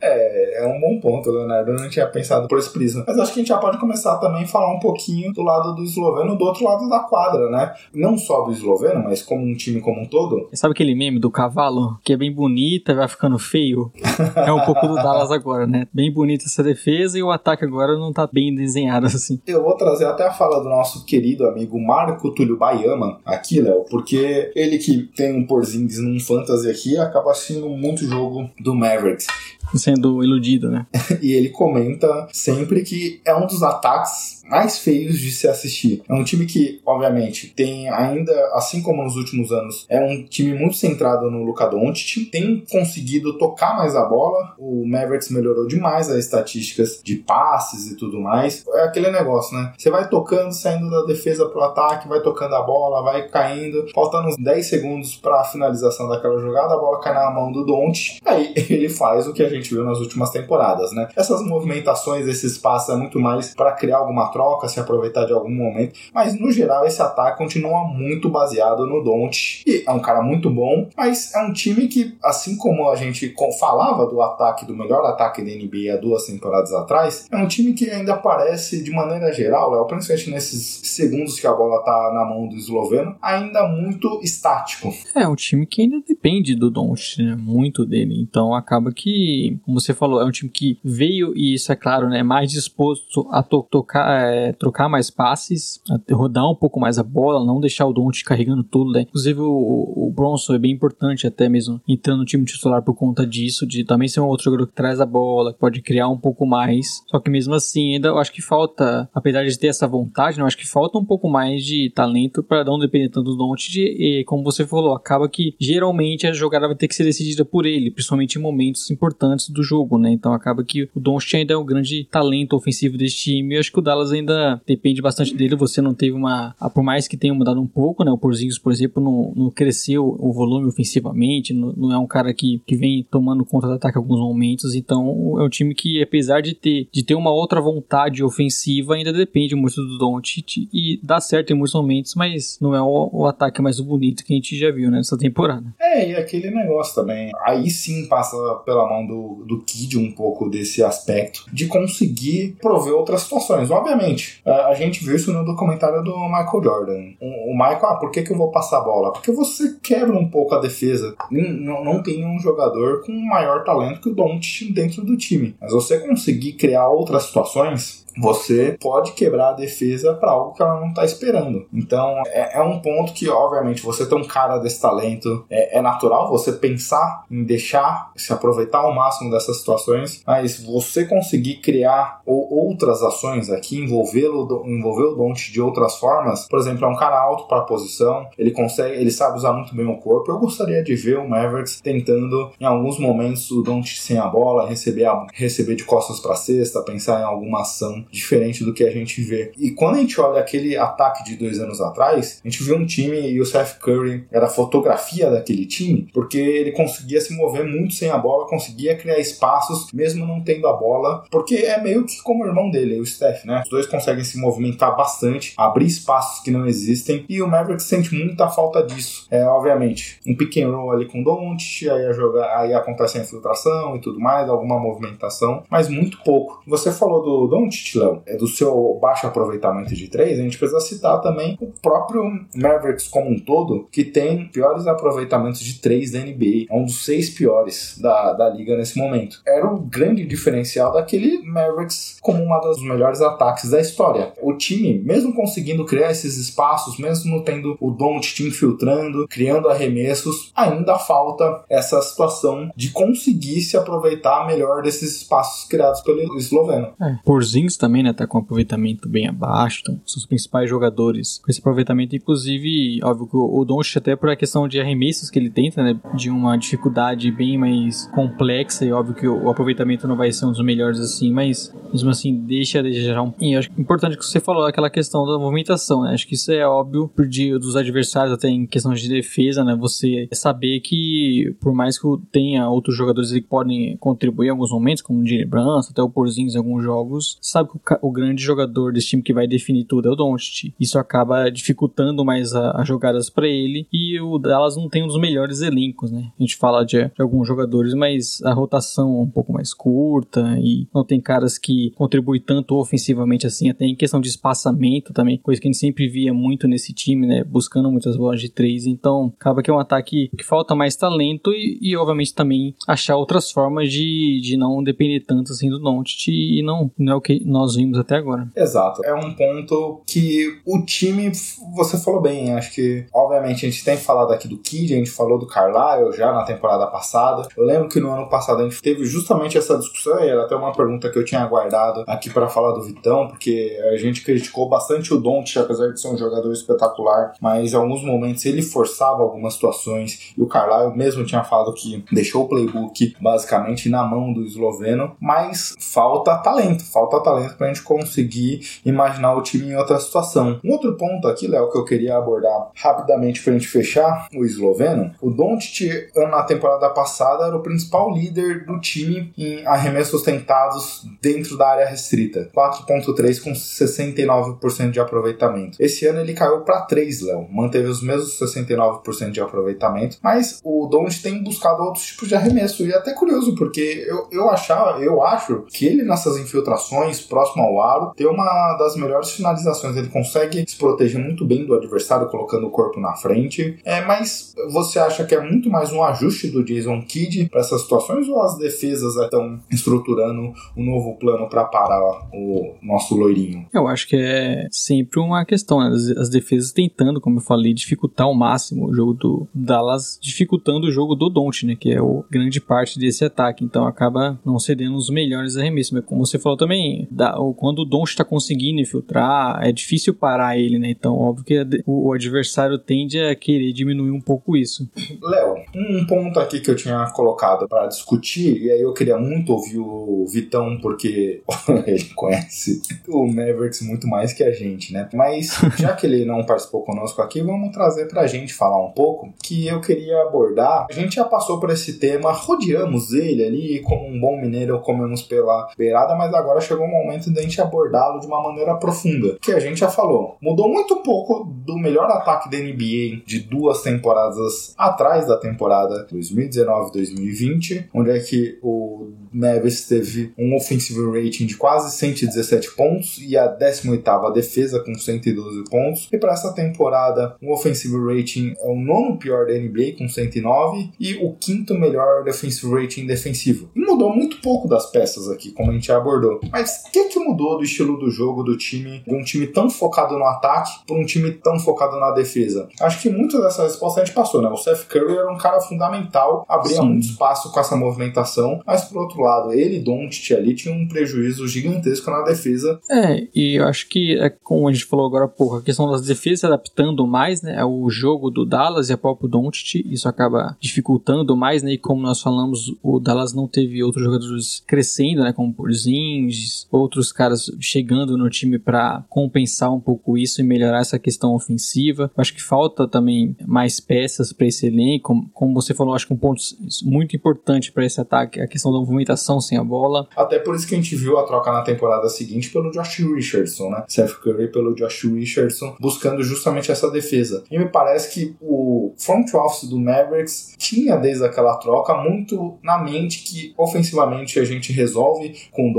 É, é um bom ponto, Leonardo. Eu não tinha pensado por esse prisma. Mas acho que a gente já pode começar também a falar um pouquinho do lado do esloveno, do outro lado da quadra, né? Não só do esloveno, mas como um time como um todo. Sabe aquele meme do cavalo que é bem bonita e vai ficando feio? É um pouco do Dallas agora, né? Bem bonita essa defesa e o ataque agora não tá bem desenhado assim. Eu vou trazer até a fala do nosso querido amigo Marco Túlio Bayama aqui, Léo, porque ele que tem um Porzingis num fantasy aqui acaba assistindo muito jogo do Mavericks. Sendo iludido, né? *laughs* e ele comenta sempre que é um dos ataques mais feios de se assistir. É um time que, obviamente, tem ainda, assim como nos últimos anos, é um time muito centrado no Luka Doncic, tem conseguido tocar mais a bola. O Mavericks melhorou demais as estatísticas de passes e tudo mais. É aquele negócio, né? Você vai tocando, saindo da defesa pro ataque, vai tocando a bola, vai caindo, faltando uns 10 segundos para a finalização daquela jogada, a bola cai na mão do Doncic. Aí *laughs* ele faz o que a gente viu nas últimas temporadas, né? Essas movimentações, esses passes é muito mais para criar alguma troca, se aproveitar de algum momento, mas no geral esse ataque continua muito baseado no Don't. E é um cara muito bom, mas é um time que, assim como a gente falava do ataque, do melhor ataque da NBA há duas temporadas atrás, é um time que ainda parece, de maneira geral, Léo, principalmente nesses segundos que a bola tá na mão do esloveno, ainda muito estático. É um time que ainda depende do Don't, né? Muito dele. Então acaba que, como você falou, é um time que veio, e isso é claro, né? Mais disposto a to tocar, é, trocar mais passes, rodar um pouco mais a bola, não deixar o Don't carregando tudo, né? Inclusive o, o Bronson é bem importante até mesmo entrando no time titular por conta disso, de também ser um outro jogador que traz a bola, que pode criar um pouco mais. Só que mesmo assim, ainda eu acho que falta, apesar de ter essa vontade, né, eu acho que falta um pouco mais de talento para não depender tanto do Don't e como você falou, acaba que geralmente a jogada vai ter que ser decidida por ele, principalmente em momentos importantes do jogo, né? Então acaba que o Doncic ainda é um grande talento ofensivo desse time. Eu acho que o Dallas ainda depende bastante dele. Você não teve uma, por mais que tenha mudado um pouco, né? O Porzingis, por exemplo, não, não cresceu o volume ofensivamente, não, não, é um cara que, que vem tomando conta do ataque em alguns momentos. Então é um time que, apesar de ter, de ter uma outra vontade ofensiva, ainda depende muito do Doncic e dá certo em muitos momentos, mas não é o, o ataque mais bonito que a gente já viu né, nessa temporada. É, e aquele negócio também. Aí sim passa pela mão do, do Kid um pouco desse aspecto de conseguir prover outras situações. Obviamente, a gente viu isso no documentário do Michael Jordan. O, Michael, ah, por que, que eu vou passar a bola? Porque você quebra um pouco a defesa. Não, não tem um jogador com maior talento que o Doncic dentro do time. Mas você conseguir criar outras situações você pode quebrar a defesa para algo que ela não está esperando. Então é, é, um ponto que, obviamente, você ter um cara desse talento é, é, natural você pensar em deixar se aproveitar ao máximo dessas situações, mas você conseguir criar ou, outras ações aqui, envolvê-lo, envolver o Don't de outras formas. Por exemplo, é um cara alto para a posição, ele consegue, ele sabe usar muito bem o corpo. Eu gostaria de ver o Mavericks tentando, em alguns momentos, o Don't sem a bola, receber, a, receber de costas para cesta, pensar em alguma ação diferente do que a gente vê. E quando a gente olha aquele ataque de dois anos atrás, a gente viu um time e o Seth Curry era a fotografia daquele time, porque ele conseguia se mover muito sem a bola, conseguia criar espaços, mesmo não tendo a bola, porque é meio que como o irmão dele, o Steph, né? Os dois conseguem se movimentar bastante, abrir espaços que não existem, e o Maverick sente muita falta disso. É, obviamente, um pick and roll ali com o Doncic, aí, a jogar, aí acontece a infiltração e tudo mais, alguma movimentação, mas muito pouco. Você falou do Doncic, Léo, é do seu baixo aproveitamento de três, a gente precisa citar também o próprio Mavericks como um todo, que tem piores aproveitamentos de três da NBA. É um dos seis piores da, da liga nesse momento. Era o grande diferencial daquele Mavericks como uma das melhores ataques da história. O time, mesmo conseguindo criar esses espaços, mesmo tendo o Don't te infiltrando, criando arremessos, ainda falta essa situação de conseguir se aproveitar melhor desses espaços criados pelo esloveno. É, Porzingis também, né, tá com um aproveitamento bem abaixo, então, são os principais jogadores com esse aproveitamento, inclusive, óbvio que o Doncic até por a questão de arremessos que ele tenta, né, de uma dificuldade bem mais complexa, e óbvio que o, aproveitamento não vai ser um dos melhores assim, mas mesmo assim deixa desejar um... E acho importante que você falou aquela questão da movimentação, né, acho que isso é óbvio por dia dos adversários, até em questão de defesa, né, você saber que por mais que tenha outros jogadores que podem contribuir em alguns momentos, como o Jimmy Brunson, até o Porzingis em alguns jogos, sabe que o, o grande jogador desse time que vai definir tudo é o Doncic. Isso acaba dificultando mais as jogadas pra ele e o Dallas não tem um dos melhores elencos, né? A gente fala de, de alguns jogadores, mas a rotação é um pouco mais curta e não tem caras que contribuem tanto ofensivamente assim, até em questão de espaçamento também, coisa que a gente sempre via muito nesse time, né? Buscando muitas bolas de três, então acaba que é um ataque que falta mais talento e, e, obviamente também achar outras formas de, de não depender tanto assim do Doncic e não, não é o que nós vimos até agora. Exato. É um ponto que o time, você falou bem, acho que, obviamente, a gente tem falado aqui do Kid, a gente falou do Carlisle já na temporada passada. Eu lembro que no ano passado a gente teve justamente essa discussão, e era até uma pergunta que eu tinha aguardado aqui para falar do Vitão, porque a gente criticou bastante o Doncic, apesar de ser um jogador espetacular, mas em alguns momentos ele forçava algumas situações, e o Carlisle mesmo tinha falado que deixou o playbook basicamente na mão do esloveno, mas falta talento, falta talento pra gente conseguir imaginar o time em outra situação. Um outro ponto aqui, Léo, que eu queria abordar rapidamente pra gente fechar o esloveno, o Doncic na temporada passada era o principal líder do time em arremessos tentados dentro da área restrita, 4.3 com 69% de aproveitamento. Esse ano ele caiu para 3, Léo, manteve os mesmos 69% de aproveitamento, mas o Doncic tem buscado outros tipos de arremesso e é até curioso porque eu, eu achava, eu acho que ele nessas infiltrações próximo ao aro tem uma das melhores finalizações, ele consegue se proteger muito bem do adversário colocando o corpo na frente. É, mas você acha que é muito mais um ajuste do Jason Kidd para essas situações ou as defesas estão estruturando um novo plano para parar o nosso loirinho? Eu acho que é sempre uma questão, né? As, as defesas tentando, como eu falei, dificultar ao máximo o jogo do Dallas, dificultando o jogo do Don't, né? Que é o grande parte desse ataque. Então acaba não cedendo os melhores arremessos. Mas como você falou também, o, quando o Don't está conseguindo infiltrar, é difícil parar ele, né? Então, óbvio que a, o, o adversário tende a querer diminuir um pouco isso. Léo, um ponto aqui que eu tinha colocado para discutir, e aí eu queria muito ouvir o Vitão, porque *laughs* ele conhece o Mavericks muito mais que a gente, né? Mas já que ele não participou conosco aqui, vamos trazer pra gente falar um pouco que eu queria abordar. A gente já passou por esse tema, rodeamos ele ali, como um bom mineiro, comemos pela beirada, mas agora chegou o momento de a gente abordá-lo de uma maneira profunda. Que a gente já falou, mudou muito pouco do melhor ataque da NBA de duas temporadas atrás da temporada 2019-2020, onde é que o Mavis teve um offensive rating de quase 117 pontos e a 18ª defesa com 112 pontos. E para essa temporada, um offensive rating é o nono pior da NBA com 109 e o quinto melhor defensive rating defensivo. E mudou muito pouco das peças aqui, como a gente já abordou. Mas o que, que mudou do estilo do jogo do time, de um time tão focado no ataque para um time tão focado na defesa? Acho que muito dessa resposta a gente passou, né? O Seth Curry era um cara fundamental, abria Sim. muito espaço com essa movimentação, mas por outro lado, ele e Doncic ali tinham um prejuízo gigantesco na defesa. É, e eu acho que, é como a gente falou agora há pouco, a questão das defesas adaptando mais, né, ao jogo do Dallas e a próprio Doncic, isso acaba dificultando mais, né, e como nós falamos, o Dallas não teve outros jogadores crescendo, né, como Porzingis, outros caras chegando no time para compensar um pouco isso e melhorar essa questão ofensiva. Eu acho que falta também mais peças para esse elenco, como você falou, acho que um ponto muito importante para esse ataque é a questão da movimentação sem a bola. Até por isso que a gente viu a troca na temporada seguinte pelo Josh Richardson, né? Seth Curry pelo Josh Richardson, buscando justamente essa defesa. E me parece que o front office do Mavericks tinha desde aquela troca muito na mente que ofensivamente a gente resolve com o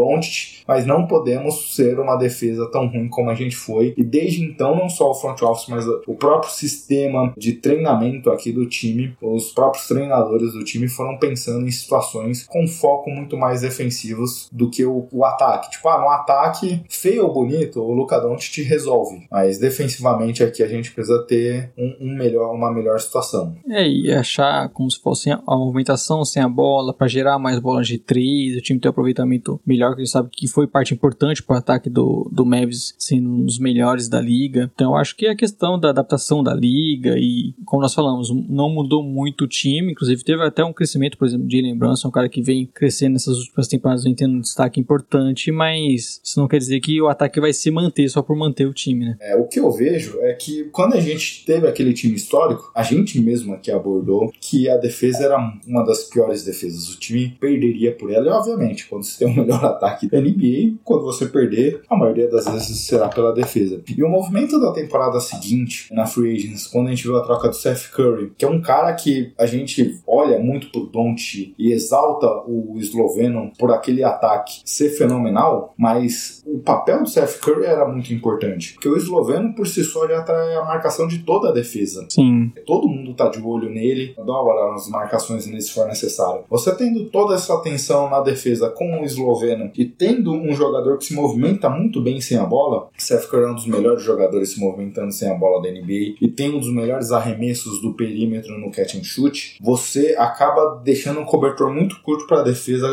mas não podemos ser uma defesa tão ruim como a gente foi. E desde então, não só o front office, mas o próprio sistema de treinamento aqui do time, os próprios treinadores do time foram pensando em situações com foco muito mais defensivos do que o, o ataque. Tipo, ah, no ataque, feio ou bonito, o Luka te resolve. Mas defensivamente aqui a gente precisa ter um, um melhor, uma melhor situação. É, e achar como se fosse a movimentação sem a bola, para gerar mais bolas de três, o time ter um aproveitamento melhor, que a gente sabe que foi parte importante para o ataque do, do Mavis sendo um dos melhores da liga. Então eu acho que é a questão da adaptação da liga e, como nós falamos, não mudou muito o time, inclusive teve até um crescimento, por exemplo, de Brunson, um cara que vem crescendo nessas últimas temporadas, vem tendo um destaque importante, mas isso não quer dizer que o ataque vai se manter só por manter o time, né? É, o que eu vejo é que quando a gente teve aquele time histórico, a gente mesmo aqui abordou que a defesa era uma das piores defesas. O time perderia por ela, e obviamente, quando você tem o melhor *laughs* ataque da NBA, quando você perder, a maioria das vezes será pela defesa. E o movimento da temporada seguinte, na Free Agents, quando a gente viu a troca do Seth Curry, que é um cara que a gente olha muito pro Don't e exalta o esloveno por aquele ataque ser fenomenal, mas o papel do Seth Curry era muito importante, porque o esloveno por si só já atrai a marcação de toda a defesa. Sim. Todo mundo tá de olho nele, adora as marcações se for necessário. Você tendo toda essa atenção na defesa com o esloveno e tendo um jogador que se movimenta muito bem sem a bola, Seth Curry é um dos melhores jogadores se movimentando sem a bola da NBA e tem um dos melhores arremessos do perímetro no catch and shoot, você acaba deixando um cobertor muito curto para a defesa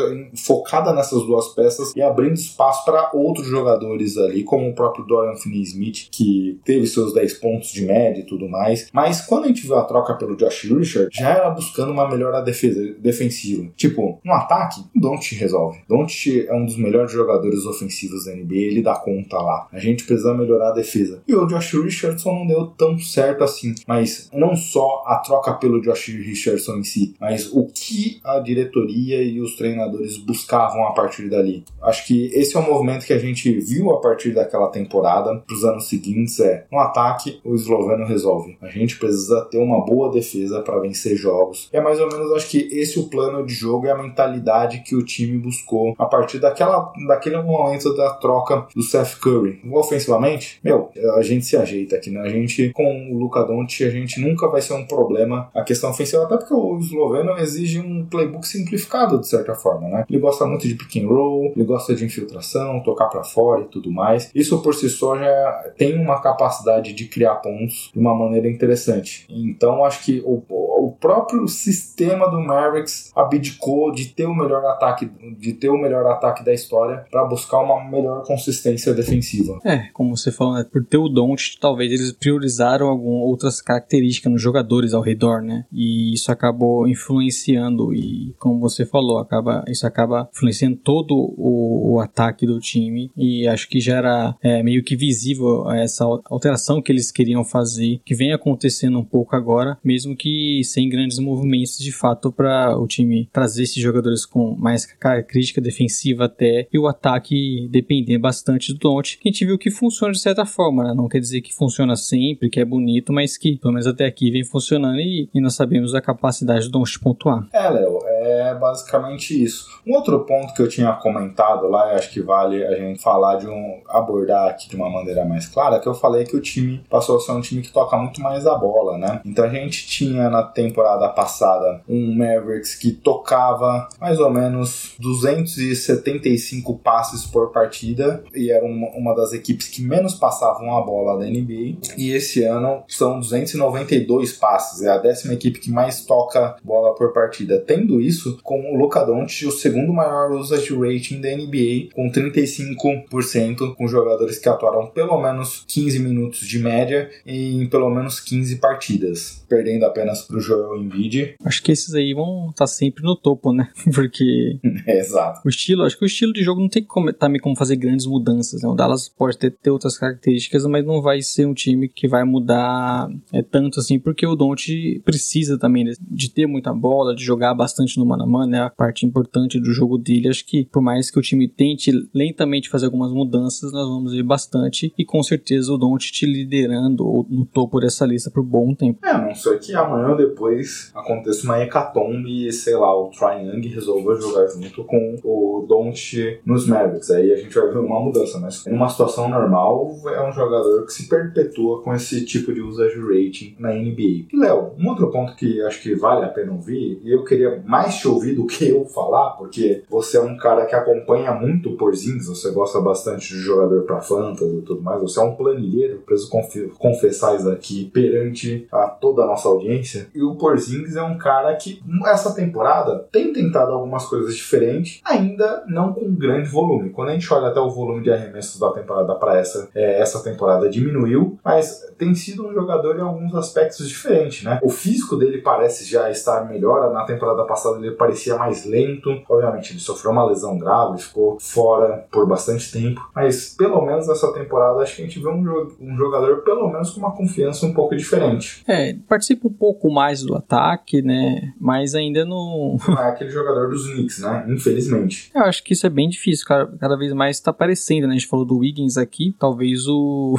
focada nessas duas peças e abrindo espaço para outros jogadores ali, como o próprio Dorian Finney-Smith, que teve seus 10 pontos de média e tudo mais. Mas quando a gente viu a troca pelo Josh Richard, já era buscando uma melhora defesa, defensiva. Tipo, no ataque, Don't resolve. Don't é um dos melhores jogadores ofensivos da NBA, ele dá conta lá. A gente precisa melhorar a defesa. E o Josh Richardson não deu tão certo assim. Mas não só a troca pelo Josh Richardson em si, mas o que a diretoria e os treinadores buscavam a partir dali. Acho que esse é o movimento que a gente viu a partir daquela temporada para os anos seguintes é no ataque o esloveno resolve. A gente precisa ter uma boa defesa para vencer jogos. É mais ou menos acho que esse o plano de jogo e a mentalidade que o time buscou a partir daquela daquele momento da troca do Seth Curry. Ofensivamente, meu, a gente se ajeita aqui, né? A gente com o Luka Doncic a gente nunca vai ser um problema a questão ofensiva, até porque o esloveno exige um playbook simplificado de certa forma, né? Ele gosta muito de pick and roll, ele gosta de infiltração, tocar para fora e tudo mais. Isso por si só já tem uma capacidade de criar pontos de uma maneira interessante. Então acho que o, o próprio sistema do Mavericks abdicou de ter o melhor ataque, de ter o melhor ataque da história para buscar uma melhor consistência defensiva. É, como você falou, né? por ter o Don't, talvez eles priorizaram algumas outras características nos jogadores ao redor, né? E isso acabou influenciando e, como você falou, acaba isso acaba influenciando todo o, o ataque do time e acho que já era é, meio que visível essa alteração que eles queriam fazer, que vem acontecendo um pouco agora, mesmo que sem grandes movimentos de fato para o time trazer esses jogadores com mais característica defensiva até e o ataque depender bastante do Don't, que a gente viu que funciona de certa forma, né? não quer dizer que funciona sempre, que é bonito, mas que pelo menos até aqui vem funcionando e, e nós sabemos a capacidade do Don't pontuar. É, Léo, é basicamente isso. Um outro ponto que eu tinha comentado lá, acho que vale a gente falar de um abordar aqui de uma maneira mais clara, que eu falei que o time passou a ser um time que toca muito mais a bola, né? Então a gente tinha na temporada passada um Mavericks que tocava mais ou menos 275 passes por partida e era uma, uma das equipes que menos passavam a bola da NBA. E esse ano são 292 passes, é a décima equipe que mais toca bola por partida. Tendo isso, com o Luka Doncic, o segundo maior usage rating da NBA, com 35%, com jogadores que atuaram pelo menos 15 minutos de média em pelo menos 15 partidas, perdendo apenas para o Joel Embiid. Acho que esses aí vão estar tá sempre no topo, né? *laughs* Porque *laughs* é, exato. o estilo, acho que o estilo de jogo não tem como, também como fazer grandes mudanças. Né? O Dallas pode ter, ter outras características, mas não vai ser um time que vai mudar é, tanto assim, porque o Don't precisa também de, de ter muita bola, de jogar bastante no mano a mano, é a parte importante do jogo dele. Acho que por mais que o time tente lentamente fazer algumas mudanças, nós vamos ver bastante e com certeza o Don't te liderando no topo dessa lista por bom tempo. É, não sei que amanhã ou depois aconteça uma hecatombe e, sei lá, o Trae Young resolva jogar junto com o Don't nos Mavericks. Aí a gente vai ver uma mudança, mas em uma situação normal é um jogador que se perpetua com esse tipo de usage rating na NBA. E Léo, um outro ponto que acho que vale a pena ouvir, e eu queria mais te ouvir do que eu falar, porque você é um cara que acompanha muito o Porzingis, você gosta bastante de jogador para fantasy e tudo mais, você é um planilheiro, preciso confessar aqui perante a toda a nossa audiência. E o Porzingis é um cara que essa temporada tem tentado algumas coisas diferentes, ainda não com grande volume. Quando a gente olha até o volume de arremessos da temporada para essa, é, essa temporada diminuiu, mas tem sido um jogador em alguns aspectos diferentes, né? O físico dele parece já estar melhor. Na temporada passada ele parecia mais lento. Obviamente, ele sofreu uma lesão grave, ficou fora por bastante tempo. Mas pelo menos nessa temporada, acho que a gente vê um, jo um jogador, pelo menos, com uma confiança um pouco diferente. É, participa um pouco mais do ataque, né? Mas ainda não. Não é aquele jogador dos Knicks, né? Infelizmente. *laughs* Eu acho que isso é bem difícil, cara. Cada vez mais está aparecendo, né? A gente falou do Wiggins aqui. Talvez *laughs* o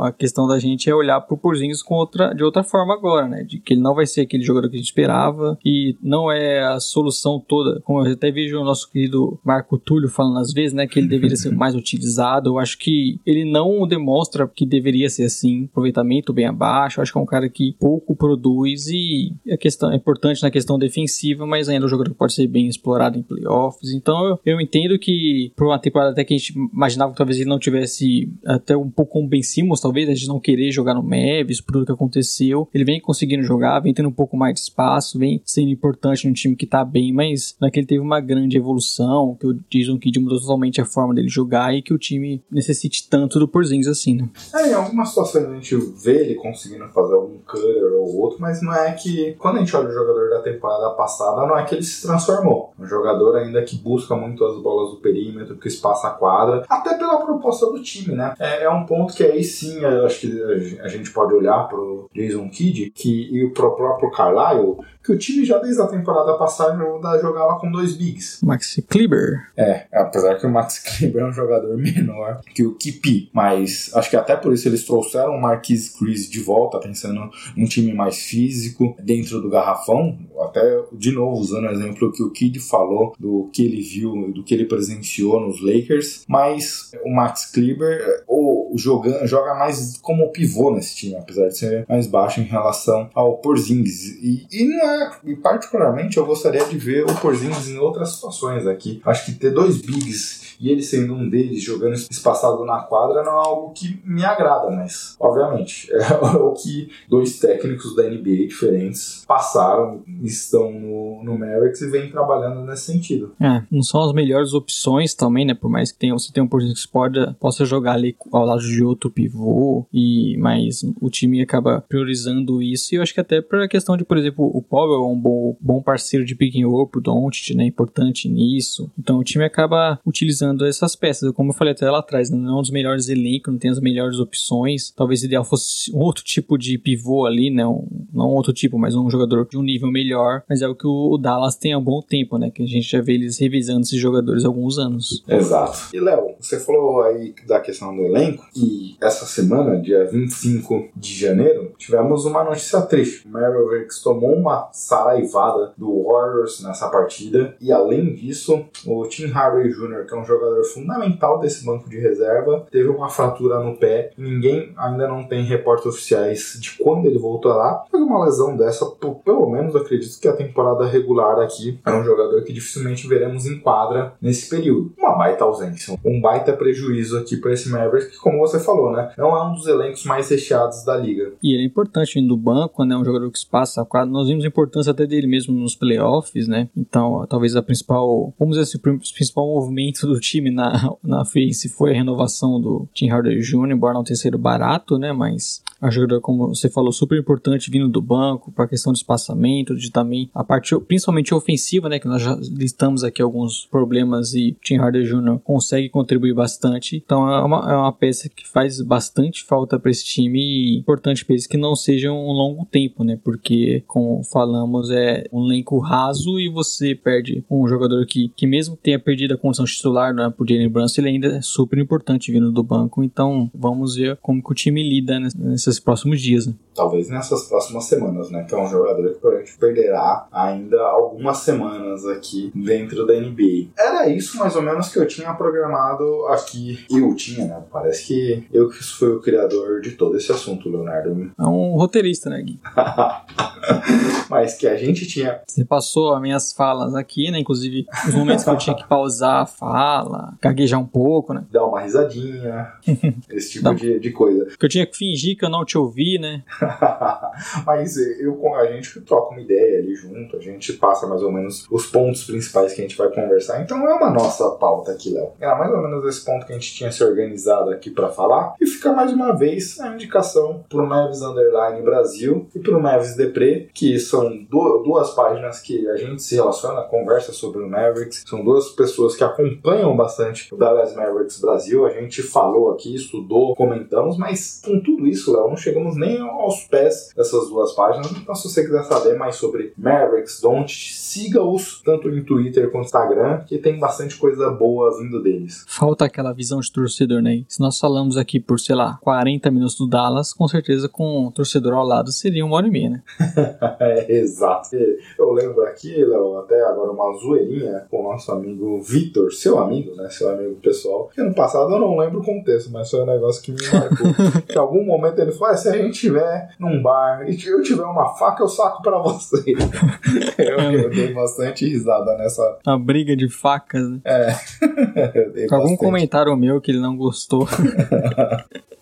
a questão da gente é olhar pro Porzingis com outra, de outra forma agora, né? De que ele não vai ser aquele jogador que a gente esperava, e não é a solução toda. Como eu até vejo o nosso querido Marco Túlio falando às vezes, né? Que ele deveria ser *laughs* mais utilizado. Eu acho que ele não demonstra que deveria ser assim. Aproveitamento bem abaixo. Eu acho que é um cara que pouco produz e a questão é importante na questão defensiva, mas ainda é um jogador que pode ser bem explorado em playoffs. Então eu, eu entendo que por uma temporada até que a gente imaginava que talvez ele não tivesse até um pouco como Ben Simmons, talvez, a gente não querer jogar no Mavis, por tudo que aconteceu. Ele vem conseguindo jogar, vem tendo um pouco mais de espaço, vem sendo importante no time que tá bem, mas não é que ele teve uma grande evolução, que o Jason Kidd mudou totalmente a forma dele jogar e que o time necessite tanto do Porzingis assim, né? É, em algumas situações a gente vê ele conseguindo fazer algum cutter ou outro, mas não é que quando a gente olha o jogador da temporada passada, não é que ele se transformou. Um jogador ainda que busca muito as bolas do perímetro, que espaça a quadra, até pela proposta do time, né? É, é um ponto que aí sim, eu acho que a gente pode olhar pro Jason Kidd que, e pro próprio Carlisle, que o time já desde a temporada passada jogava com dois bigs. Maxi Kleber. É, apesar que o Maxi *laughs* Kleber é um jogador menor que o Kipi, mas acho que até por isso eles trouxeram o Marquise Chris de volta, pensando num time mais físico dentro do garrafão, até de novo usando o exemplo que o Kid falou do que ele viu, do que ele presenciou nos Lakers, mas o Max Kleber ou joga, joga mais como pivô nesse time, apesar de ser mais baixo em relação ao Porzingis. E, e não é e particularmente eu gostaria de ver o Porzingis em outras situações aqui. Acho que ter dois bigs e ele sendo um deles jogando espaçado na quadra não é algo que me agrada, mas obviamente *laughs* é o que dois técnicos da NBA diferentes passaram, estão no, no Mavericks e vêm trabalhando nesse sentido. É, não são as melhores opções também, né? Por mais que tenha, você tenha um Porzingis que pode, possa jogar ali ao lado de outro pivô, e mas o time acaba priorizando isso. E eu acho que até por a questão de, por exemplo, o Powell é um bom, bom parceiro de picking up pro Doncic, né? Importante nisso. Então o time acaba utilizando essas peças. Como eu falei até lá atrás, não é um dos melhores elencos, não tem as melhores opções. Talvez o ideal fosse um outro tipo de pivô ali, né? Um, não outro tipo, mas um jogador de um nível melhor. Mas é o que o Dallas tem há bom tempo, né? Que a gente já vê eles revisando esses jogadores há alguns anos. Exato. E Léo, você falou aí da questão do elenco e essa semana, dia 25 de janeiro, tivemos uma notícia triste. O Mavericks tomou uma saraivada do Warriors nessa partida e além disso, o Tim Hardaway Jr., que é um jogador jogador fundamental desse banco de reserva, teve uma fratura no pé. Ninguém ainda não tem reportes oficiais de quando ele voltou lá. Foi uma lesão dessa, pelo menos acredito que a temporada regular aqui é um jogador que dificilmente veremos em quadra nesse período. Uma baita ausência, um baita prejuízo aqui para esse Mavericks, que como você falou, né, não é um dos elencos mais recheados da liga. E ele é importante vindo do banco, né, um jogador que se passa a quadra. Nós vimos a importância até dele mesmo nos playoffs, né, então talvez a principal, vamos dizer assim, o principal movimento do time na, *laughs* na Face foi a renovação do Tim Hardaway Jr., embora não tenha sido barato, né? Mas a jogador, como você falou, super importante vindo do banco, para a questão de espaçamento, de também a parte principalmente ofensiva, né? Que nós já listamos aqui alguns problemas e Tim Hardaway Jr. consegue contribuir bastante. Então é uma, é uma peça que faz bastante falta para esse time e importante para eles que não seja um longo tempo, né? Porque, como falamos, é um elenco raso e você perde um jogador que, que mesmo tenha perdido a condição titular, né? Por Jalen Brunson, ele ainda é super importante vindo do banco. Então vamos ver como que o time lida nesses próximos dias. Né? Talvez nessas próximas semanas, né? Que é um jogador que provavelmente perderá ainda algumas semanas aqui dentro da NBA. Era isso mais ou menos que eu tinha programado aqui. Eu tinha, né? Parece que eu que fui o criador de todo esse assunto, Leonardo. É um roteirista, né, Gui? *laughs* Mas que a gente tinha. Você passou as minhas falas aqui, né? Inclusive, os momentos que eu tinha que pausar a fala fala, gaguejar um pouco, né? Dar uma risadinha, *laughs* esse tipo de, de coisa. Porque eu tinha que fingir que eu não te ouvi, né? *laughs* Mas eu, com a gente troca uma ideia ali junto, a gente passa mais ou menos os pontos principais que a gente vai conversar. Então é uma nossa pauta aqui, Léo. Era mais ou menos esse ponto que a gente tinha se organizado aqui pra falar. E fica mais uma vez a indicação pro Mavis Underline Brasil e pro Mavis Depre, que são du- duas páginas que a gente se relaciona, conversa sobre o Mavericks. São duas pessoas que acompanham bastante o Dallas Mavericks Brasil. A gente falou aqui, estudou, comentamos, mas com tudo isso, Léo, não chegamos nem aos pés dessas duas páginas. Então, se você quiser saber mais sobre Mavericks, Don't, siga-os tanto no Twitter quanto no Instagram, que tem bastante coisa boa vindo deles. Falta aquela visão de torcedor, né? Se nós falamos aqui por, sei lá, 40 minutos do Dallas, com certeza com o torcedor ao lado seria uma hora e meia, né? *laughs* É, exato. Eu lembro aqui, Léo, até agora uma zoeirinha com o nosso amigo Vitor, seu amigo, né? Seu amigo pessoal. Que ano passado eu não lembro o contexto, mas foi um negócio que me marcou. *laughs* que em algum momento ele falou: "Ah, se a gente tiver num bar e eu tiver uma faca, eu saco pra você. *laughs* eu, eu dei bastante risada nessa. Uma briga de facas, né? *laughs* dei Com algum bastante. comentário meu que ele não gostou.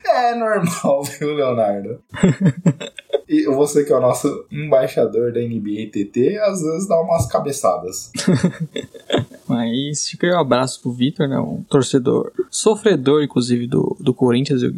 É normal, viu, Leonardo? E você que é o nosso embaixador da NBA TT, às vezes dá umas cabeçadas. Mas fica aí um abraço pro Vitor, né? Um torcedor, sofredor, inclusive, do, do Corinthians. Eu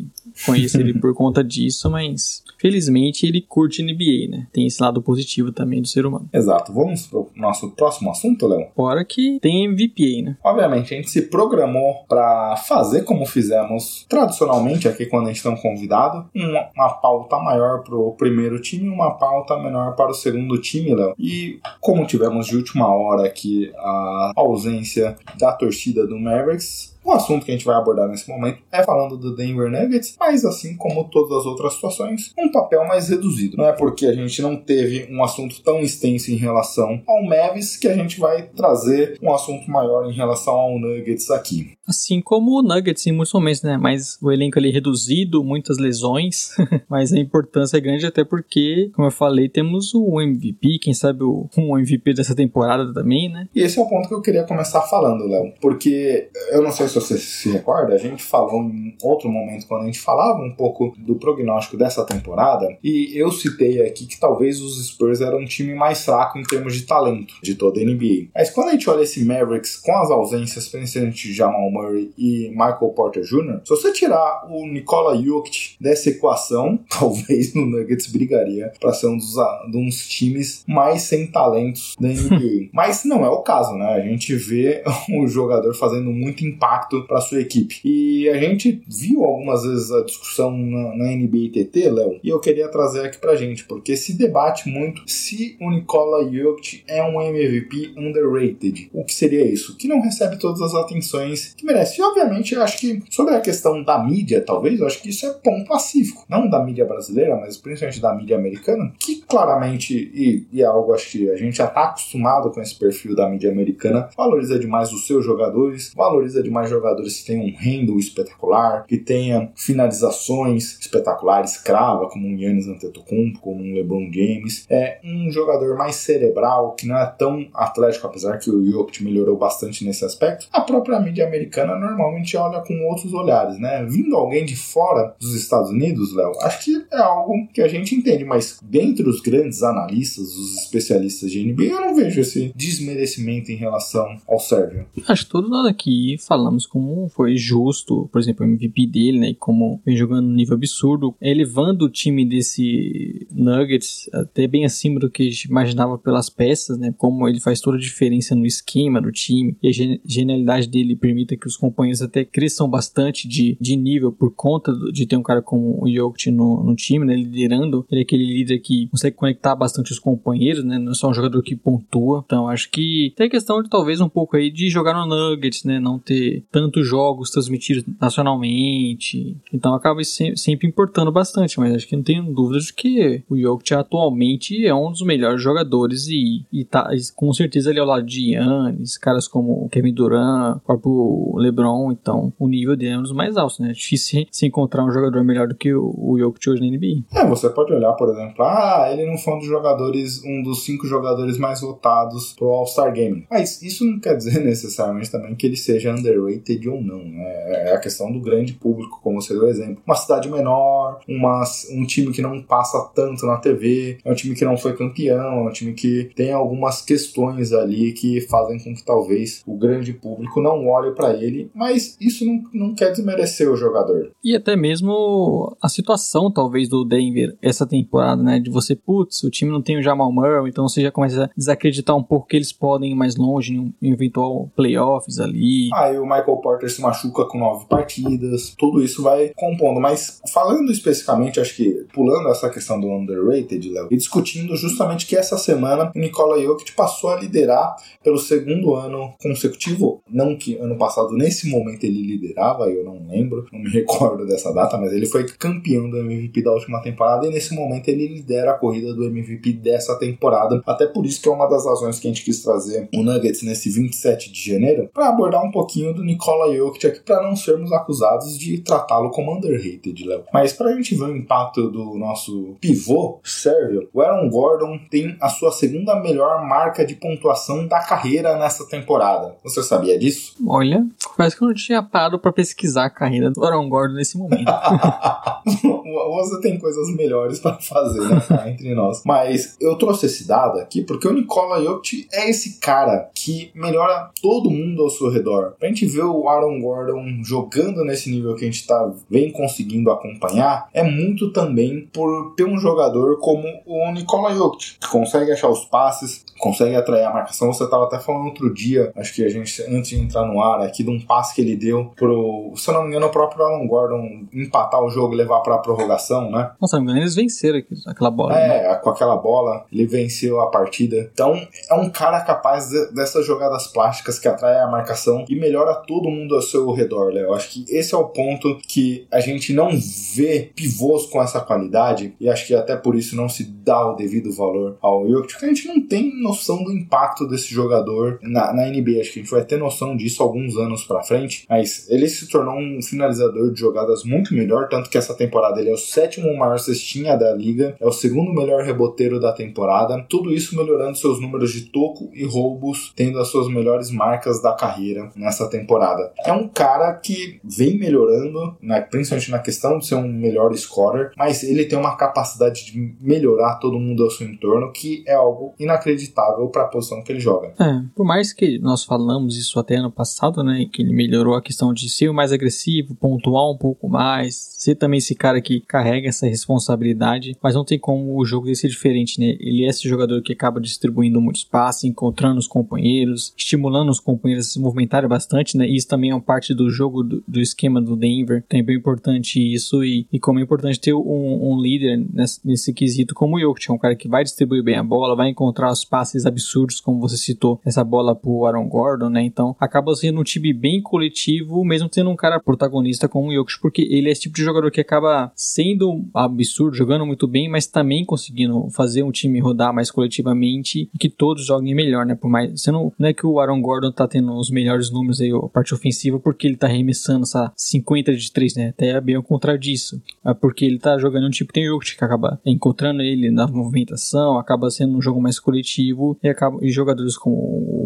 conheço ele por conta disso, mas felizmente ele curte NBA, né? Tem esse lado positivo também do ser humano. Exato. Vamos pro nosso próximo assunto, Léo? Fora que tem MVP né? Obviamente, a gente se programou para fazer como fizemos tradicionalmente aqui quando a gente tem um convidado, uma, uma pauta maior pro primeiro time e uma pauta menor para o segundo time, Léo. E como tivemos de última hora aqui a ausência da torcida do Mavericks, o assunto que a gente vai abordar nesse momento é falando do Denver Nuggets, mas assim como todas as outras situações, um papel mais reduzido. Não é porque a gente não teve um assunto tão extenso em relação ao Mavis que a gente vai trazer um assunto maior em relação ao Nuggets aqui. Assim como o Nuggets em muitos momentos, né? Mas o elenco ali reduzido, muitas lesões, *laughs* mas a importância é grande até porque, como eu falei, temos o MVP, quem sabe o um MVP dessa temporada também, né? E esse é o ponto que eu queria começar falando, Léo, porque eu não sei se você se recorda, a gente falou em outro momento quando a gente falava um pouco do prognóstico dessa temporada, e eu citei aqui que talvez os Spurs eram um time mais fraco em termos de talento de toda a NBA. Mas quando a gente olha esse Mavericks com as ausências, principalmente de Jamal Murray e Michael Porter Jr., se você tirar o Nikola Jokic dessa equação, *laughs* talvez o Nuggets brigaria para ser um dos, a- de uns times mais sem talentos da NBA. *laughs* Mas não é o caso, né? A gente vê *laughs* um jogador fazendo muito impacto para sua equipe. E a gente viu algumas vezes a discussão na, na NBA TT, Léo, e eu queria trazer aqui pra gente, porque se debate muito se o Nikola Jokic é um MVP underrated. O que seria isso? Que não recebe todas as atenções que merece. E obviamente eu acho que sobre a questão da mídia, talvez, eu acho que isso é ponto pacífico. Não da mídia brasileira, mas principalmente da mídia americana, que claramente, e, e é algo acho que a gente já tá acostumado com esse perfil da mídia americana, valoriza demais os seus jogadores, valoriza demais jogadores que tenham um handle espetacular, que tenha finalizações espetaculares, crava, como um Giannis Antetokounmpo, como um LeBron James. É um jogador mais cerebral, que não é tão atlético, apesar que o Jokic melhorou bastante nesse aspecto. A própria mídia americana normalmente olha com outros olhares, né? Vindo alguém de fora dos Estados Unidos, Léo, acho que é algo que a gente entende, mas dentre os grandes analistas, os especialistas de NBA, eu não vejo esse desmerecimento em relação ao Sérgio. Acho que todos nós aqui falamos como foi justo, por exemplo, o MVP dele, né? Como vem jogando no nível absurdo, elevando o time desse Nuggets até bem acima do que a gente imaginava pelas peças, né? Como ele faz toda a diferença no esquema do time e a gen- genialidade dele permita que os companheiros até cresçam bastante de, de nível por conta de ter um cara como o Jokic no, no time, né? Liderando, ele é aquele líder que consegue conectar bastante os companheiros, né? Não é só um jogador que pontua. Então, acho que tem questão de talvez um pouco aí de jogar no Nuggets, né? Não ter tantos jogos transmitidos nacionalmente. Então, acaba se- sempre importando bastante. Mas acho que não tenho dúvidas de que o Jokic atualmente é um dos melhores jogadores e, e tá e com certeza ali ao lado de Yannis, caras como Kevin Durant, o próprio LeBron. Então, o nível dele é um dos mais altos, né? É difícil se encontrar um jogador melhor do que o, o Jokic hoje na NBA. É, você pode olhar, por exemplo, ah, ele não foi um dos jogadores, um dos cinco jogadores mais votados pro All-Star Game. Mas isso não quer dizer *laughs* necessariamente também que ele seja underrated underrated ou não. Né? É a questão do grande público, como você deu exemplo. Uma cidade menor, uma, um time que não passa tanto na TV, é um time que não foi campeão, é um time que tem algumas questões ali que fazem com que talvez o grande público não olhe para ele, mas isso não, não quer desmerecer o jogador. E até mesmo a situação, talvez, do Denver essa temporada, né? De você, putz, o time não tem o Jamal Murray, então você já começa a desacreditar um pouco que eles podem ir mais longe em um eventual playoffs ali. Aí o Michael Porter se machuca com nove partidas, tudo isso vai compondo. Mas falando especificamente, acho que pulando essa questão do underrated, Léo, e discutindo justamente que essa semana o Nikola Jokic passou a liderar pelo segundo ano consecutivo. Não que ano passado, nesse momento, ele liderava, eu não lembro, não me *laughs* recordo dessa data, mas ele foi campeão do MVP da última temporada e nesse momento ele lidera a corrida do MVP dessa temporada. Até por isso que é uma das razões que a gente quis trazer o Nuggets nesse 27 de janeiro para abordar um pouquinho do Nikola Jokic aqui para não sermos acusados de tratá-lo como underrated, Léo. Mas para a gente ver o impacto do nosso pivô sérvio, o Aaron Gordon tem a sua segunda melhor marca de pontuação da carreira nessa temporada. Você sabia disso? Olha, parece que eu não tinha parado para pesquisar a carreira do Aaron Gordon nesse momento. *laughs* Você tem coisas melhores para fazer, né? *laughs* Entre nós. Mas eu trouxe esse dado aqui porque o Nikola Jokic é esse cara que melhora todo mundo ao seu redor. Pra gente ver o Aaron Gordon jogando nesse nível que a gente tá, vem conseguindo acompanhar, é muito também por ter um jogador como o Nikola Jokic, que consegue achar os passes, consegue atrair a marcação. Você tava até falando outro dia, acho que a gente, antes de entrar no ar aqui, de um passe que ele deu pro, se eu não me engano, o próprio Aaron Gordon empatar o jogo e levar pra prorrogação, né? Nossa, não eles venceram aquela bola. É, né? com aquela bola, ele venceu a partida. Então, é um cara capaz de, dessas jogadas plásticas que atrai a marcação e melhora todo mundo ao seu redor, Léo. Acho que esse é o ponto que a gente não vê pivôs com essa qualidade e acho que até por isso não se dá o devido valor ao Jokic, porque a gente não tem noção do impacto desse jogador na, na NBA. Acho que a gente vai ter noção disso alguns anos para frente, mas ele se tornou um finalizador de jogadas muito melhor, tanto que essa temporada ele é o sétimo maior cestinha da liga, é o segundo melhor reboteiro da temporada, tudo isso melhorando seus números de toco e roubos, tendo as suas melhores marcas da carreira nessa temporada. É um cara que vem melhorando, né, principalmente na questão de ser um melhor scorer, mas ele tem uma capacidade de melhorar todo mundo ao seu entorno, que é algo inacreditável para a posição que ele joga. É, por mais que nós falamos isso até ano passado, né, que ele melhorou a questão de ser mais agressivo, pontuar um pouco mais, ser também esse cara que carrega essa responsabilidade, mas não tem como o jogo ser diferente, né? Ele é esse jogador que acaba distribuindo muito espaço, encontrando os companheiros, estimulando os companheiros a se movimentarem bastante, né? E isso também é uma parte do jogo, do, do esquema do Denver. Então é importante isso e, e como é importante ter um, um líder nesse, nesse, quesito como o Jokic, é um cara que vai distribuir bem a bola, vai encontrar os passes absurdos, como você citou, essa bola pro Aaron Gordon, né? Então acaba sendo um time bem coletivo, mesmo tendo um cara protagonista como o Jokic, porque ele é esse tipo de jogador que acaba sendo absurdo, jogando muito bem, mas também conseguindo fazer um time rodar mais coletivamente e que todos joguem melhor, né? Por mais, você não, não é que o Aaron Gordon tá tendo os melhores números aí, a parte ofensiva, porque ele tá arremessando essa 50 de 3, né? Até é bem ao contrário disso. É porque ele tá jogando um tipo tem o Jokic que acaba encontrando ele na movimentação, acaba sendo um jogo mais coletivo e acaba e jogadores como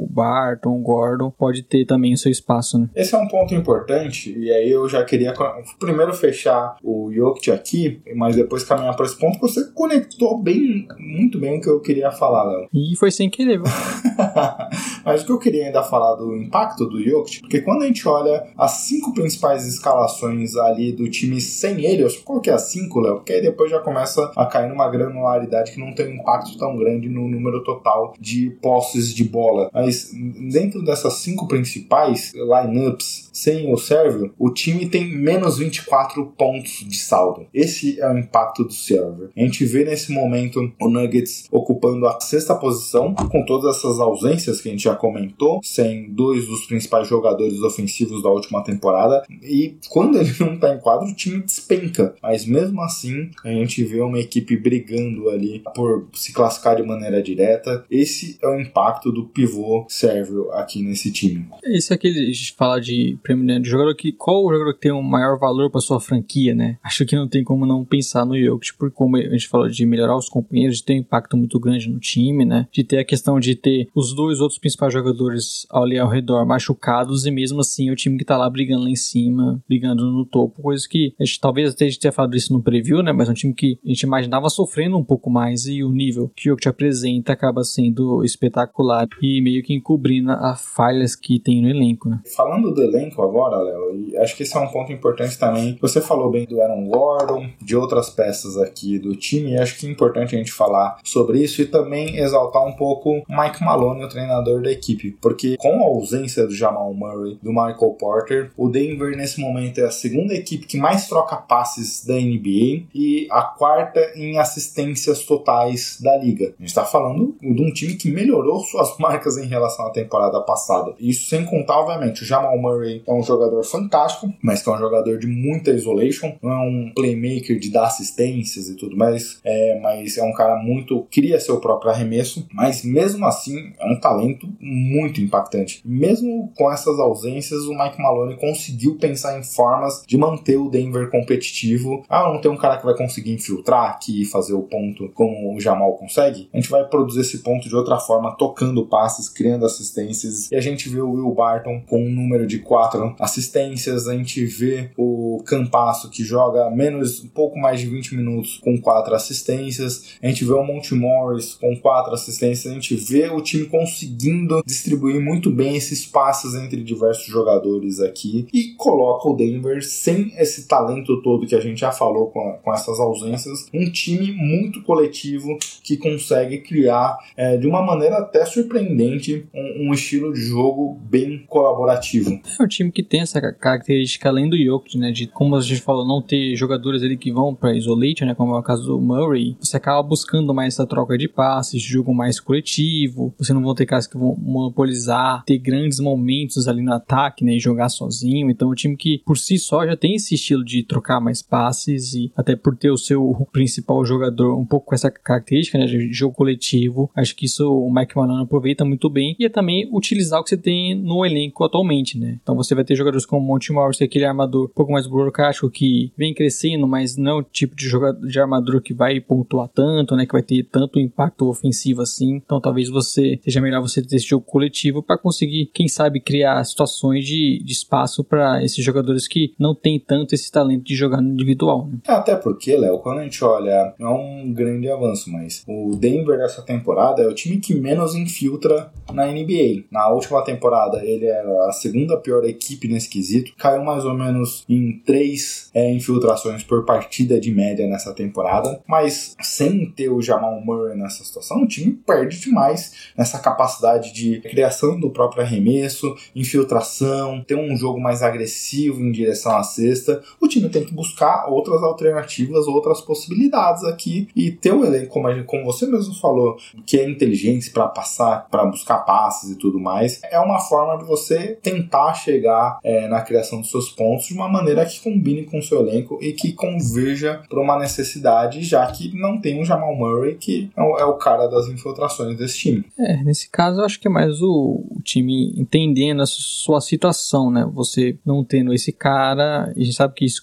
o Barton, o Gordon pode ter também o seu espaço, né? Esse é um ponto importante e aí eu já queria primeiro fechar o Jokic aqui, mas depois caminhar para esse ponto que você conectou bem, muito bem o que eu queria falar, Léo. E foi sem querer, viu? *laughs* mas o que eu queria ainda falar do impacto do Jokic, porque quando a gente olha as cinco principais escalações ali do time sem ele, eu coloquei as cinco, Léo, porque aí depois já começa a cair numa granularidade que não tem um impacto tão grande no número total de posses de bola. Mas dentro dessas cinco principais lineups sem o Sérvio, o time tem menos 24 pontos de saldo. Esse é o impacto do Sérvio. A gente vê nesse momento o Nuggets ocupando a sexta posição, com todas essas ausências que a gente já comentou, sem dois dos principais jogadores ofensivos da última temporada. E quando ele não está em quadro, o time despenca. Mas mesmo assim, a gente vê uma equipe brigando ali por se classificar de maneira direta. Esse é o impacto do pivô sérvio aqui nesse time. É aquele, a gente fala de de jogador que, qual o jogador que tem o um maior valor para sua franquia, né? Acho que não tem como não pensar no Jokic, porque como a gente falou de melhorar os companheiros, de ter um impacto muito grande no time, né? De ter a questão de ter os dois outros principais principais jogadores ali ao redor machucados e mesmo assim o time que tá lá brigando lá em cima, brigando no topo, coisa que a gente talvez até a gente tenha falado isso no preview, né? Mas é um time que a gente imaginava sofrendo um pouco mais e o nível que o te apresenta acaba sendo espetacular e meio que encobrindo as falhas que tem no elenco, né? Falando do elenco agora, Léo, acho que esse é um ponto importante também. Você falou bem do Aaron Gordon, de outras peças aqui do time, e acho que é importante a gente falar sobre isso e também exaltar um pouco Mike Maloney, o treinador da equipe, porque com a ausência do Jamal Murray, do Michael Porter, o Denver nesse momento é a segunda equipe que mais troca passes da NBA e a quarta em assistências totais da liga. A gente está falando de um time que melhorou suas marcas em relação à temporada passada. Isso sem contar, obviamente, o Jamal Murray é um jogador fantástico, mas que é um jogador de muita isolation, não é um playmaker de dar assistências e tudo mais, é, mas é um cara muito cria seu próprio arremesso, mas mesmo assim é um talento muito impactante. Mesmo com essas ausências, o Mike Maloney conseguiu pensar em formas de manter o Denver competitivo. Ah, não tem um cara que vai conseguir infiltrar aqui e fazer o ponto como o Jamal consegue? A gente vai produzir esse ponto de outra forma, tocando passes, criando assistências. E a gente vê o Will Barton com um número de quatro assistências, a gente vê o Campasso que joga menos, um pouco mais de 20 minutos com quatro assistências, a gente vê o Monte Morris com quatro assistências, a gente vê o time conseguindo distribuir muito bem esses passes entre diversos jogadores aqui e coloca o Denver sem esse talento todo que a gente já falou com, com essas ausências, um time muito coletivo que consegue criar é, de uma maneira até surpreendente um, um, estilo de jogo bem colaborativo. É um time que tem essa característica além do Jokic, né, de como a gente falou, não ter jogadores ali que vão para isolation, né, como é o caso do Murray, você acaba buscando mais essa troca de passes, jogo mais coletivo, você não vão ter caras que vão monopolizar, ter grandes momentos ali no ataque, né, e jogar sozinho, então um time que por si só já tem esse estilo de trocar mais passes e até por ter o seu principal jogador um pouco com essa característica, né, de jogo coletivo, acho que isso o Mike Malone aproveita muito bem. E é também utilizar o que você tem no elenco atualmente, né, então você vai ter jogadores como Monty Morris, que é aquele armador um pouco mais burocrático que vem crescendo, mas não é o tipo de jogador de armador que vai pontuar tanto, né, que vai ter tanto impacto ofensivo assim, então talvez você seja melhor você ter jogo coletivo para conseguir, quem sabe, criar situações de, de espaço para esses jogadores que não têm tanto esse talento de jogar no individual. Né? Até porque, Léo, quando a gente olha, é um grande avanço, mas o Denver dessa temporada é o time que menos infiltra na NBA. Na última temporada ele era a segunda pior equipe nesse quesito, caiu mais ou menos em três é, infiltrações por partida de média nessa temporada, mas sem ter o Jamal Murray nessa situação, o time perde demais nessa capacidade de criação do próprio arremesso, infiltração, ter um jogo mais agressivo em direção à cesta. O time tem que buscar outras alternativas, outras possibilidades aqui e ter o elenco, como, como você mesmo falou, que é inteligência para passar, para buscar passes e tudo mais, é uma forma de você tentar chegar é, na criação dos seus pontos de uma maneira que combine com o seu elenco e que converja para uma necessidade, já que não tem o Jamal Murray, que é o, é cara das infiltrações desse time. É, nesse caso eu acho que é mais o, o, time entendendo a sua situação, né? Você não tendo esse cara, a gente sabe que isso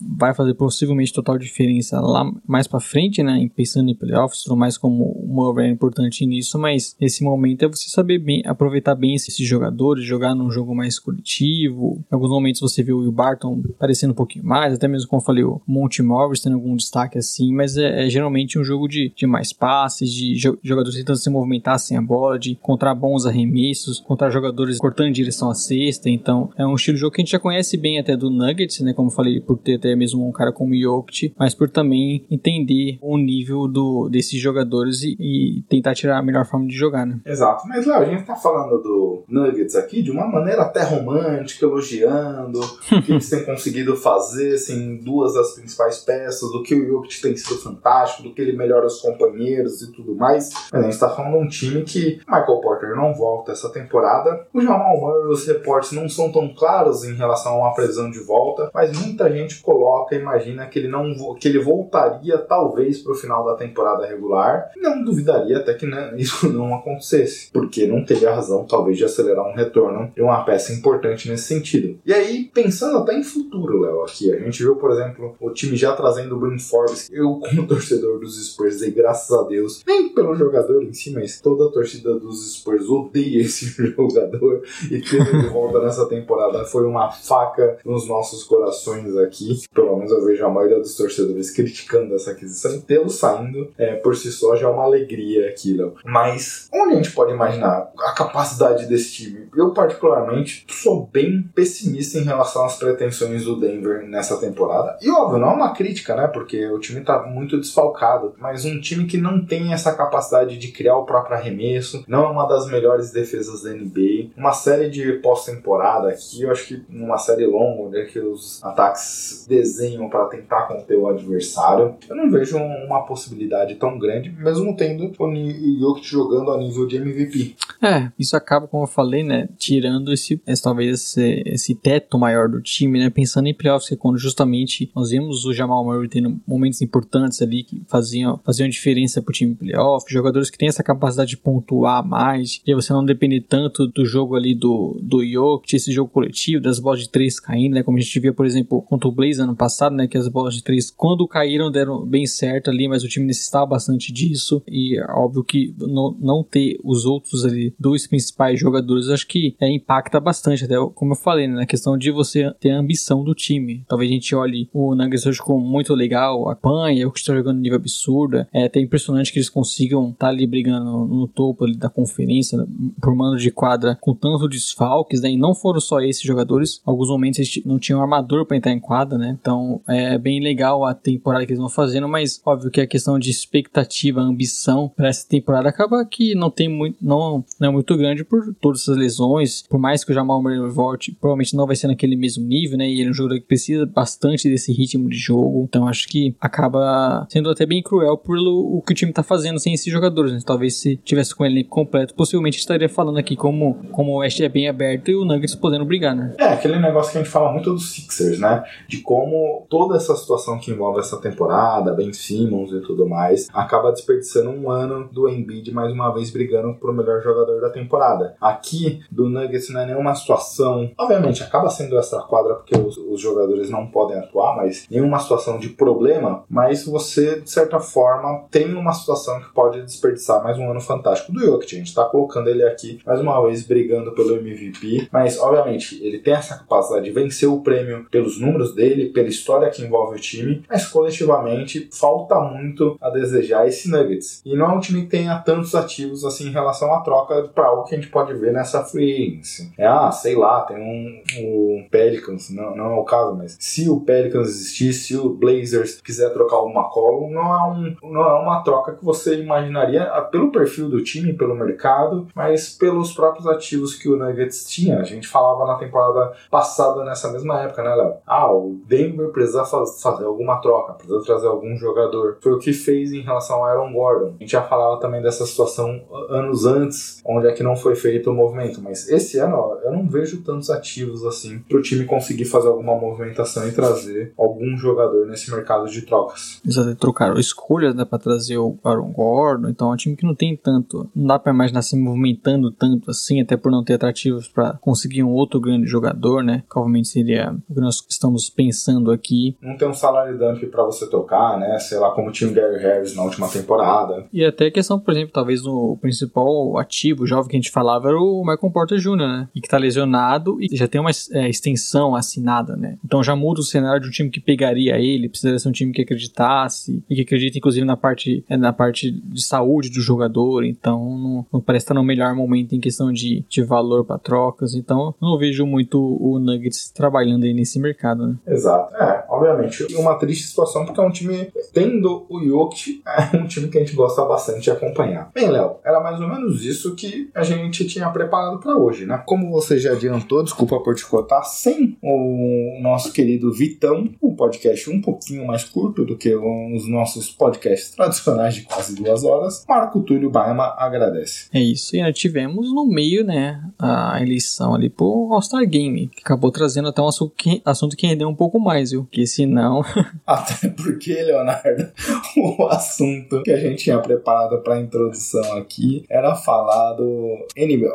vai fazer possivelmente total diferença lá mais para frente, né? Pensando em playoffs, tudo mais como o Murray é importante nisso, mas nesse momento é você saber bem, aproveitar bem esses jogadores, jogar num jogo mais coletivo. Em alguns momentos você viu o Will Barton parecendo um pouquinho mais, até mesmo como eu falei, o Monty Morris tendo algum destaque assim, mas é, é geralmente um jogo de, de mais passes, de jogadores tentando se movimentar sem a bola, de encontrar bons arremessos, encontrar jogadores cortando em direção à cesta. Então é um estilo de jogo que a gente já conhece bem até do Nuggets, né? Como eu falei, por ter até mesmo um cara como o Jokic, mas por também entender o nível do, desses jogadores e, e tentar tirar a melhor forma de jogar, né? Exato. Mas Léo, a gente tá falando do Nuggets aqui de uma maneira até romântica, elogiando o *laughs* que eles têm conseguido fazer, assim, duas das principais peças, do que o Jokic tem sido fantástico, do que ele melhora os companheiros e tudo mais. Mas a gente tá falando de um time que Michael Porter não volta essa temporada. O Jamal Murray, os reportes não são tão claros em relação a uma previsão de volta, mas muita gente coloca, imagina que ele não que ele voltaria talvez para o final da temporada regular. Não duvidaria até que né, *laughs* isso não acontecesse, porque não teria razão talvez de acelerar um retorno de uma peça importante nesse sentido. E aí, pensando até em futuro, Léo, aqui, a gente viu, por exemplo, o time já trazendo o Bryn Forbes. Eu, como *laughs* torcedor dos Spurs, e graças a Deus, nem pelo jogador em si, mas toda a torcida dos Spurs odeia esse *laughs* jogador e ter ele de volta nessa temporada foi uma faca nos nossos corações aqui. Pelo menos eu vejo a maioria dos torcedores criticando essa aquisição tê-lo saindo é, por si só já é uma alegria aquilo. Mas onde a gente pode imaginar a capacidade desse time? Eu, particularmente, sou bem pessimista em relação às pretensões do Denver nessa temporada. E óbvio, não é uma crítica, né? Porque o time tá muito desfalcado. Mas um time que não tem essa capacidade de criar o próprio arremesso, não é uma das melhores defesas da NBA. Uma série de pós-temporada aqui, eu acho que numa série longa, onde é que os ataques desenham para tentar conter o adversário, eu não vejo uma possibilidade tão grande, mesmo tendo o Jokic jogando a nível de MVP. É, isso acaba, como eu falei, né, tirando esse, esse talvez esse, esse teto maior do time, né, pensando em playoffs, que é quando justamente nós vimos o Jamal Murray tendo momentos importantes ali que faziam, faziam diferença pro time playoff, jogadores que têm essa capacidade de pontuar mais, e você não depender tanto do jogo ali do, do Jokic, esse jogo coletivo, das bolas de três caindo, né, como a gente via, por exemplo, contra o Blaze ano passado, né, que as bolas de três, quando caíram, deram bem certo ali, mas o time necessitava bastante disso, e é óbvio que não, não ter os outros ali, dois principais jogadores, acho que é, impacta bastante, até como eu falei, né, na questão de você ter a ambição do time. Talvez a gente olhe o Nuggets hoje como muito legal, apanha, o que está jogando nível absurdo, é até impressionante que eles consigam estar tá ali brigando no, no topo ali da conferência, né, por mando de quadra, com tanto desfalques, né, e não foram só esses jogadores, alguns momentos eles não tinham armador para entrar em quadra, né, então é bem legal a temporada que eles vão fazendo, mas óbvio que a questão de expectativa, ambição para essa temporada acaba que não tem muito, não, não é muito grande por todas essas lesões, por mais que o Jamal Murray volte, provavelmente não vai ser naquele mesmo nível, né, e ele é um jogador que precisa bastante desse ritmo de jogo, então acho que acaba sendo até bem cruel pelo o que o time tá fazendo sem esses jogadores, né, talvez se tivesse com ele completo, possivelmente estaria falando aqui como, como o Oeste é bem aberto e o Nuggets podendo brigar, né. É, aquele negócio que a gente fala muito dos Sixers, né, de como toda essa situação que envolve essa temporada, Ben Simmons e tudo mais, acaba desperdiçando um ano do Embiid mais uma vez brigando pro melhor jogador da temporada. Aqui, do Nuggets não é nenhuma situação, obviamente acaba sendo extra quadra porque os, os jogadores não podem atuar, mas nenhuma situação de problema, mas você, de certa forma, tem uma situação que pode desperdiçar mais um ano fantástico do Jokic. A gente tá colocando ele aqui mais uma vez brigando pelo MVP, mas obviamente ele tem essa capacidade de vencer o prêmio pelos números dele, pela história que envolve o time, mas coletivamente falta muito a desejar esse Nuggets. E não é um time que tenha tantos ativos assim em relação à troca para algo que a gente pode ver nessa free agency. É, ah, sei lá, tem um, um Pelicans, não, não é o caso, mas se o Pelicans existir, se o Blazers quiser trocar o McCollum, não é, um, não é uma troca que você imaginaria ah, pelo perfil do time, pelo mercado, mas pelos próprios ativos que o Nuggets tinha. A gente falava na temporada passada nessa mesma época, né, Léo? Ah, o Denver precisa fazer alguma troca, precisa trazer algum jogador. Foi o que fez em relação ao Aaron Gordon. A gente já falava também dessa situação anos antes, onde é que não foi feito o movimento, mas esse ano ó, eu não vejo tantos ativos assim para o time conseguir fazer alguma movimentação e trazer algum jogador nesse mercado de trocas. Até trocaram escolhas né, para trazer o Aaron Gordon, então é um time que não tem tanto, não dá para imaginar se movimentando tanto assim, até por não ter atrativos para conseguir um outro grande jogador, né? Que obviamente seria o que nós estamos pensando aqui. Não tem um salário dump para você tocar, né? Sei lá, como tinha o Gary Harris na última temporada. E até a questão, por exemplo, talvez o principal ativo jovem que a gente falava era o Michael Porter Jr., né? E que tá lesionado e já tem uma é, extensão assinada, né? Então já muda o cenário de um time que pegaria ele, precisaria ser um time que acreditasse e que acredita inclusive na parte, é, na parte de saúde do jogador, então não, não parece estar no melhor momento em questão de, de valor para trocas, então não vejo muito o Nuggets trabalhando aí nesse mercado, né? Exato. É, obviamente, uma triste situação porque é um time, tendo o Jokic, é um time que a gente gosta bastante de acompanhar. Bem, Léo, era mais ou menos isso que a gente tinha preparado para hoje, né? Como você já adiantou, desculpa por te cortar, sem o nosso querido Vitão, o podcast um pouquinho mais curto do que os nossos podcasts tradicionais de quase duas horas, Marco Túlio Baima agradece. É isso, e nós tivemos no meio, né, a eleição ali pro All-Star Game, que acabou trazendo até um assunto que, assunto que rendeu um pouco mais, viu? Que senão. *laughs* Até porque, Leonardo, *laughs* o assunto que a gente tinha preparado para introdução aqui era falar do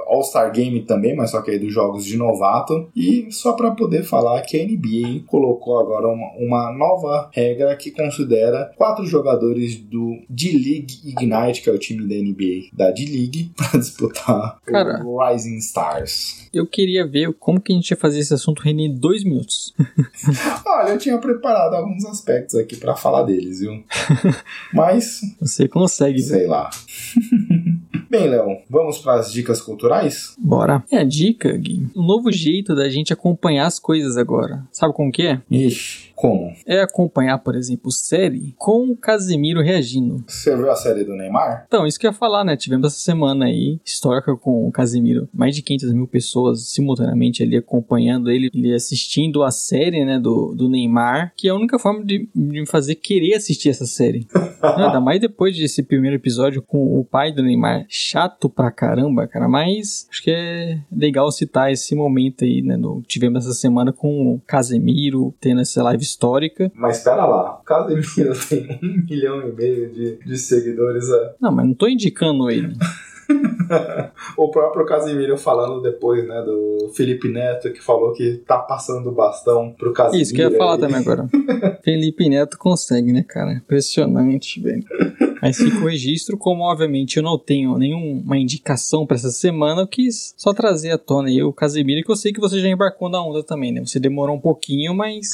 All-Star Game também, mas só que aí dos jogos de novato. E só para poder falar que a NBA colocou agora uma, uma nova regra que considera quatro jogadores do D-League Ignite, que é o time da NBA da D-League, *laughs* para disputar Cara. Rising Stars. Eu queria ver como que a gente ia fazer esse assunto render em dois minutos. *laughs* Olha, eu tinha preparado alguns aspectos aqui pra falar deles, viu? *laughs* Mas, Você consegue, sei lá. *laughs* Bem, Léo, vamos para as dicas culturais? Bora. É a dica, Gui. Um novo jeito da gente acompanhar as coisas agora. Sabe como que é? Ixi, como? É acompanhar, por exemplo, série com o Casemiro reagindo. Você viu a série do Neymar? Então, isso que eu ia falar, né? Tivemos essa semana aí, histórica com o Casemiro. Mais de 500 mil pessoas simultaneamente ali acompanhando ele, ele assistindo a série, né, do, do Neymar, que é a única forma de, de me fazer querer assistir essa série. *laughs* Não, ainda mais depois desse primeiro episódio com o pai do Neymar. Chato pra caramba, cara. Mas acho que é legal citar esse momento aí, né? Do, tivemos essa semana com o Casemiro tendo essa live histórica. Mas espera lá, *laughs* o Casemiro tem um milhão e meio de, de seguidores. É. Não, mas não tô indicando ele. *laughs* o próprio Casemiro falando depois, né, do Felipe Neto, que falou que tá passando o bastão pro Casemiro. Isso que eu ia falar aí. também agora. *laughs* Felipe Neto consegue, né, cara? Impressionante, velho. Mas fica o registro, como obviamente eu não tenho nenhuma indicação pra essa semana, eu quis só trazer à tona aí o Casemiro, que eu sei que você já embarcou na onda também, né? Você demorou um pouquinho, mas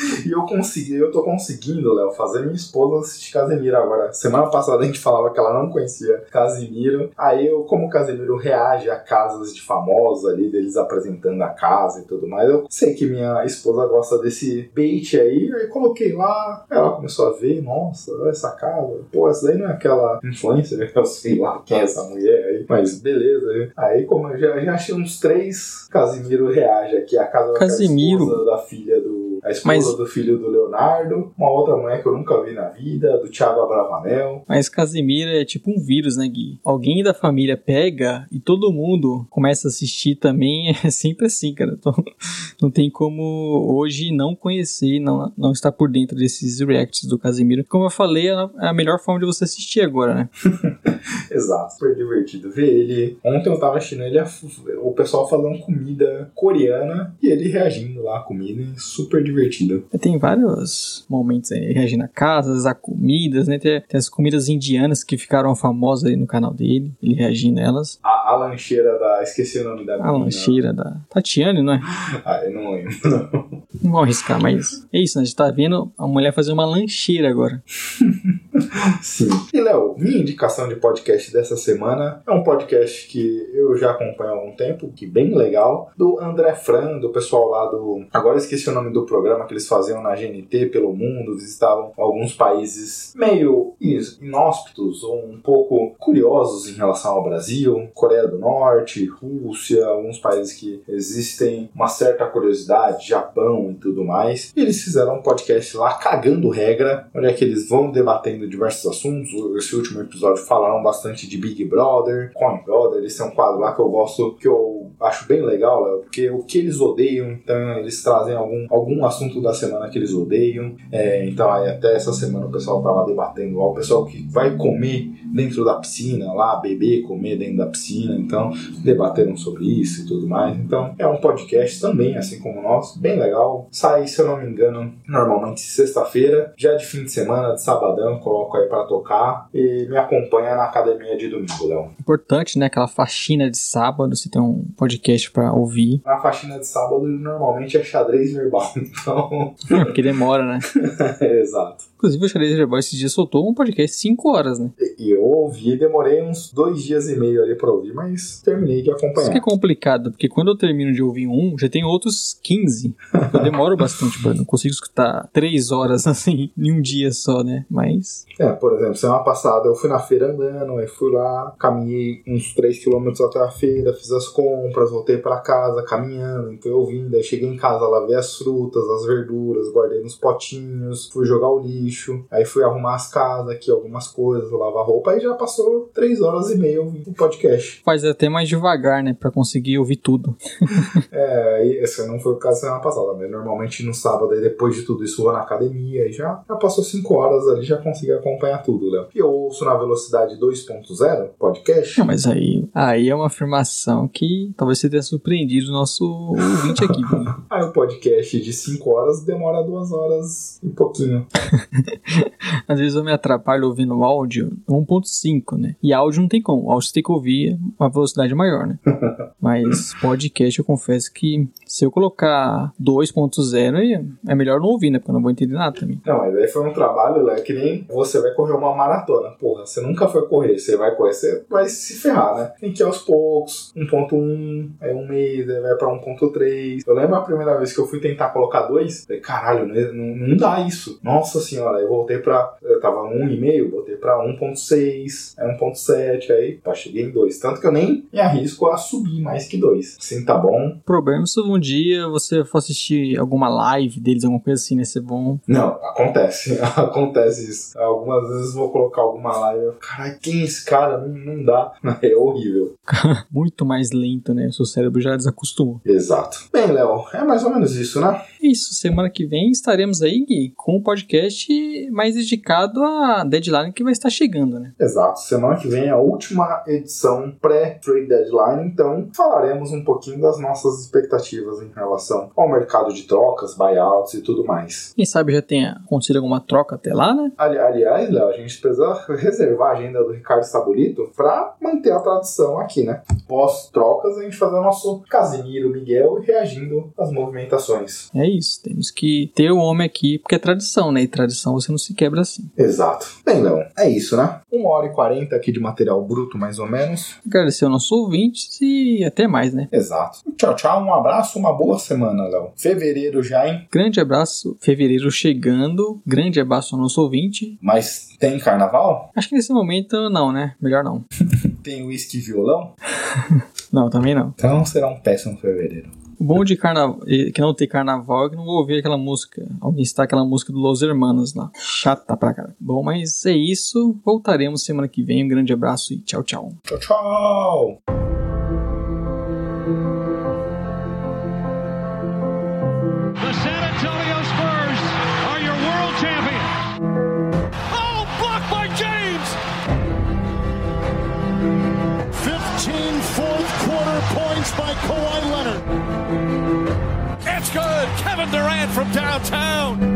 *laughs* E eu consegui, eu tô conseguindo, Léo, fazer minha esposa assistir Casemiro agora. Semana passada a gente falava que ela não conhecia Casemiro. Aí eu, como o Casemiro reage a casas de famosos ali, deles apresentando a casa e tudo mais, eu sei que minha esposa gosta desse bait aí, aí coloquei lá, ela começou a ver, nossa, essa casa. Pô, essa daí não é aquela influencer, *laughs* eu sei lá quem é essa mulher aí, mas beleza. Aí como eu já, já achei uns três Casimiro reage aqui, a casa Casimiro? da esposa da filha do a esposa Mas- do filho do Leonardo, uma outra mulher que eu nunca vi na vida, do Thiago Abravanel. Mas Casimiro é tipo um vírus, né, Gui? Alguém da família pega e todo mundo começa a assistir também. *laughs* É sempre assim, cara. Então, não tem como hoje não conhecer, não, não estar por dentro desses reacts do Casimiro. Como eu falei, é a- é melhor forma de você assistir agora, né? *laughs* Exato, super divertido ver ele. Ontem eu tava assistindo ele, o pessoal falando comida coreana e ele reagindo lá à comida, super divertido. Tem vários momentos aí, reagindo a casas, a comidas, né? Tem, tem as comidas indianas que ficaram famosas aí no canal dele, ele reagindo a elas. A, a lancheira da. Esqueci o nome da A menina. lancheira da Tatiane, não é? *laughs* Ah, eu não lembro. *laughs* Não vou arriscar, mas é isso, né? A gente tá vendo a mulher fazer uma lancheira agora. *laughs* Sim. E, Léo, minha indicação de podcast dessa semana é um podcast que eu já acompanho há algum tempo, que bem legal, do André Fran, do pessoal lá do. Agora esqueci o nome do programa que eles faziam na GNT pelo mundo, visitavam alguns países meio inóspitos ou um pouco curiosos em relação ao Brasil, Coreia do Norte, Rússia, alguns países que existem uma certa curiosidade, Japão e tudo mais. E eles fizeram um podcast lá cagando regra, onde é que eles vão debatendo diversos assuntos. Esse último episódio falaram bastante de Big Brother, Coin Brother, esse é um quadro lá que eu gosto, que eu acho bem legal, Léo, porque o que eles odeiam, então eles trazem algum, algum assunto da semana que eles odeiam. É, então aí até essa semana o pessoal tava debatendo o pessoal que vai comer dentro da piscina lá, beber, comer dentro da piscina, então debateram sobre isso e tudo mais. Então é um podcast também, assim como o nosso, bem legal. Sai, se eu não me engano, normalmente sexta-feira, já de fim de semana, de sabadão, coloco aí pra tocar e me acompanha na academia de domingo, Léo. Importante, né? Aquela faxina de sábado, você tem um podcast pra ouvir. Na faxina de sábado, normalmente é xadrez verbal, *laughs* então. Porque demora, né? *laughs* Exato. Inclusive, o Xadrez Verbal esse dia soltou um podcast 5 horas, né? E eu ouvi, demorei uns dois dias e meio ali pra ouvir, mas terminei de Isso que é acompanhar. complicado, porque quando eu termino de ouvir um, já tem outros 15. Eu demoro bastante, eu não consigo escutar 3 horas *laughs* assim em um dia só, né? Mas. É, por exemplo, semana passada eu fui na feira andando, aí fui lá, caminhei uns 3km até a feira, fiz as compras, voltei pra casa caminhando, então eu vim, daí cheguei em casa, lavei as frutas, as verduras, guardei nos potinhos, fui jogar o lixo, aí fui arrumar as casas aqui, algumas coisas, lavar roupa, aí já passou 3 horas e meia ouvindo o podcast. Faz até mais devagar, né? Pra conseguir ouvir tudo. *laughs* É, esse não foi o caso semana passada, mas normalmente no sábado, aí depois de tudo isso, vou na academia e já, já passou 5 horas ali, já consegui acompanhar tudo, Léo. E eu ouço na velocidade 2.0 podcast. Não, mas aí, aí é uma afirmação que talvez talvez você tenha surpreendido o nosso ouvinte aqui. Aí *laughs* o podcast de 5 horas demora 2 horas e pouquinho. Às vezes eu me atrapalho ouvindo o áudio 1.5, né? E áudio não tem como. Áudio você tem que ouvir a velocidade maior, né? *laughs* Mas podcast eu confesso que se eu colocar 2.0 é melhor não ouvir, né? Porque eu não vou entender nada também. Não, mas aí foi um trabalho, Léo, que nem você vai correr uma maratona. Porra, você nunca foi correr, você vai correr, você vai se ferrar, né? Tem que ir aos poucos, 1.1, aí um mês, aí vai pra 1.3. Eu lembro a primeira vez que eu fui tentar colocar 2, falei, caralho, não, não, não dá isso. Nossa senhora, eu voltei pra. Eu tava 1,5, voltei pra 1.6, aí 1.7, aí pá, cheguei em 2. Tanto que eu nem me arrisco a subir mais que 2. Assim tá bom. Problema é se um dia você for assistir alguma live deles, alguma coisa assim, né? Ser bom. Não, acontece. *laughs* acontece isso. Algumas vezes eu vou colocar alguma live caralho, quem é esse cara? Não, não dá. *laughs* É horrível. *laughs* Muito mais lento, né? O seu cérebro já desacostumou. Exato. Bem, Léo, é mais ou menos isso, né? Isso, semana que vem estaremos aí Gui, com um podcast mais dedicado à deadline que vai estar chegando, né? Exato. Semana que vem é a última edição pré-trade deadline, então falaremos um pouquinho das nossas expectativas em relação ao mercado de trocas, buyouts e tudo mais. Quem sabe já tenha acontecido alguma troca até lá, né? Ali- aliás, Léo, a gente precisa reservar a agenda do Ricardo Sabulito para manter a tradição aqui, né? Pós-trocas, a gente fazer o nosso Casimiro Miguel reagindo às movimentações. É isso, temos que ter o homem aqui, porque é tradição, né? E tradição você não se quebra assim. Exato. Bem, Léo, é isso, né? Uma hora e quarenta aqui de material bruto, mais ou menos. Agradecer aos nossos ouvintes e até mais, né? Exato. Tchau, tchau. Um abraço, uma boa semana, Léo. Fevereiro já, hein? Grande abraço, fevereiro chegando. Grande abraço ao nosso ouvinte. Mas tem carnaval? Acho que nesse momento não, né? Melhor não. *laughs* Tem uísque e violão? *laughs* Não, também não. Então será um péssimo fevereiro. O bom de carnaval, que não tem carnaval é que não vou ouvir aquela música. Alguém está aquela música do Los Hermanos lá. Chata pra caralho. Bom, mas é isso. Voltaremos semana que vem. Um grande abraço e tchau, tchau. Tchau, tchau. Kevin Durant from downtown.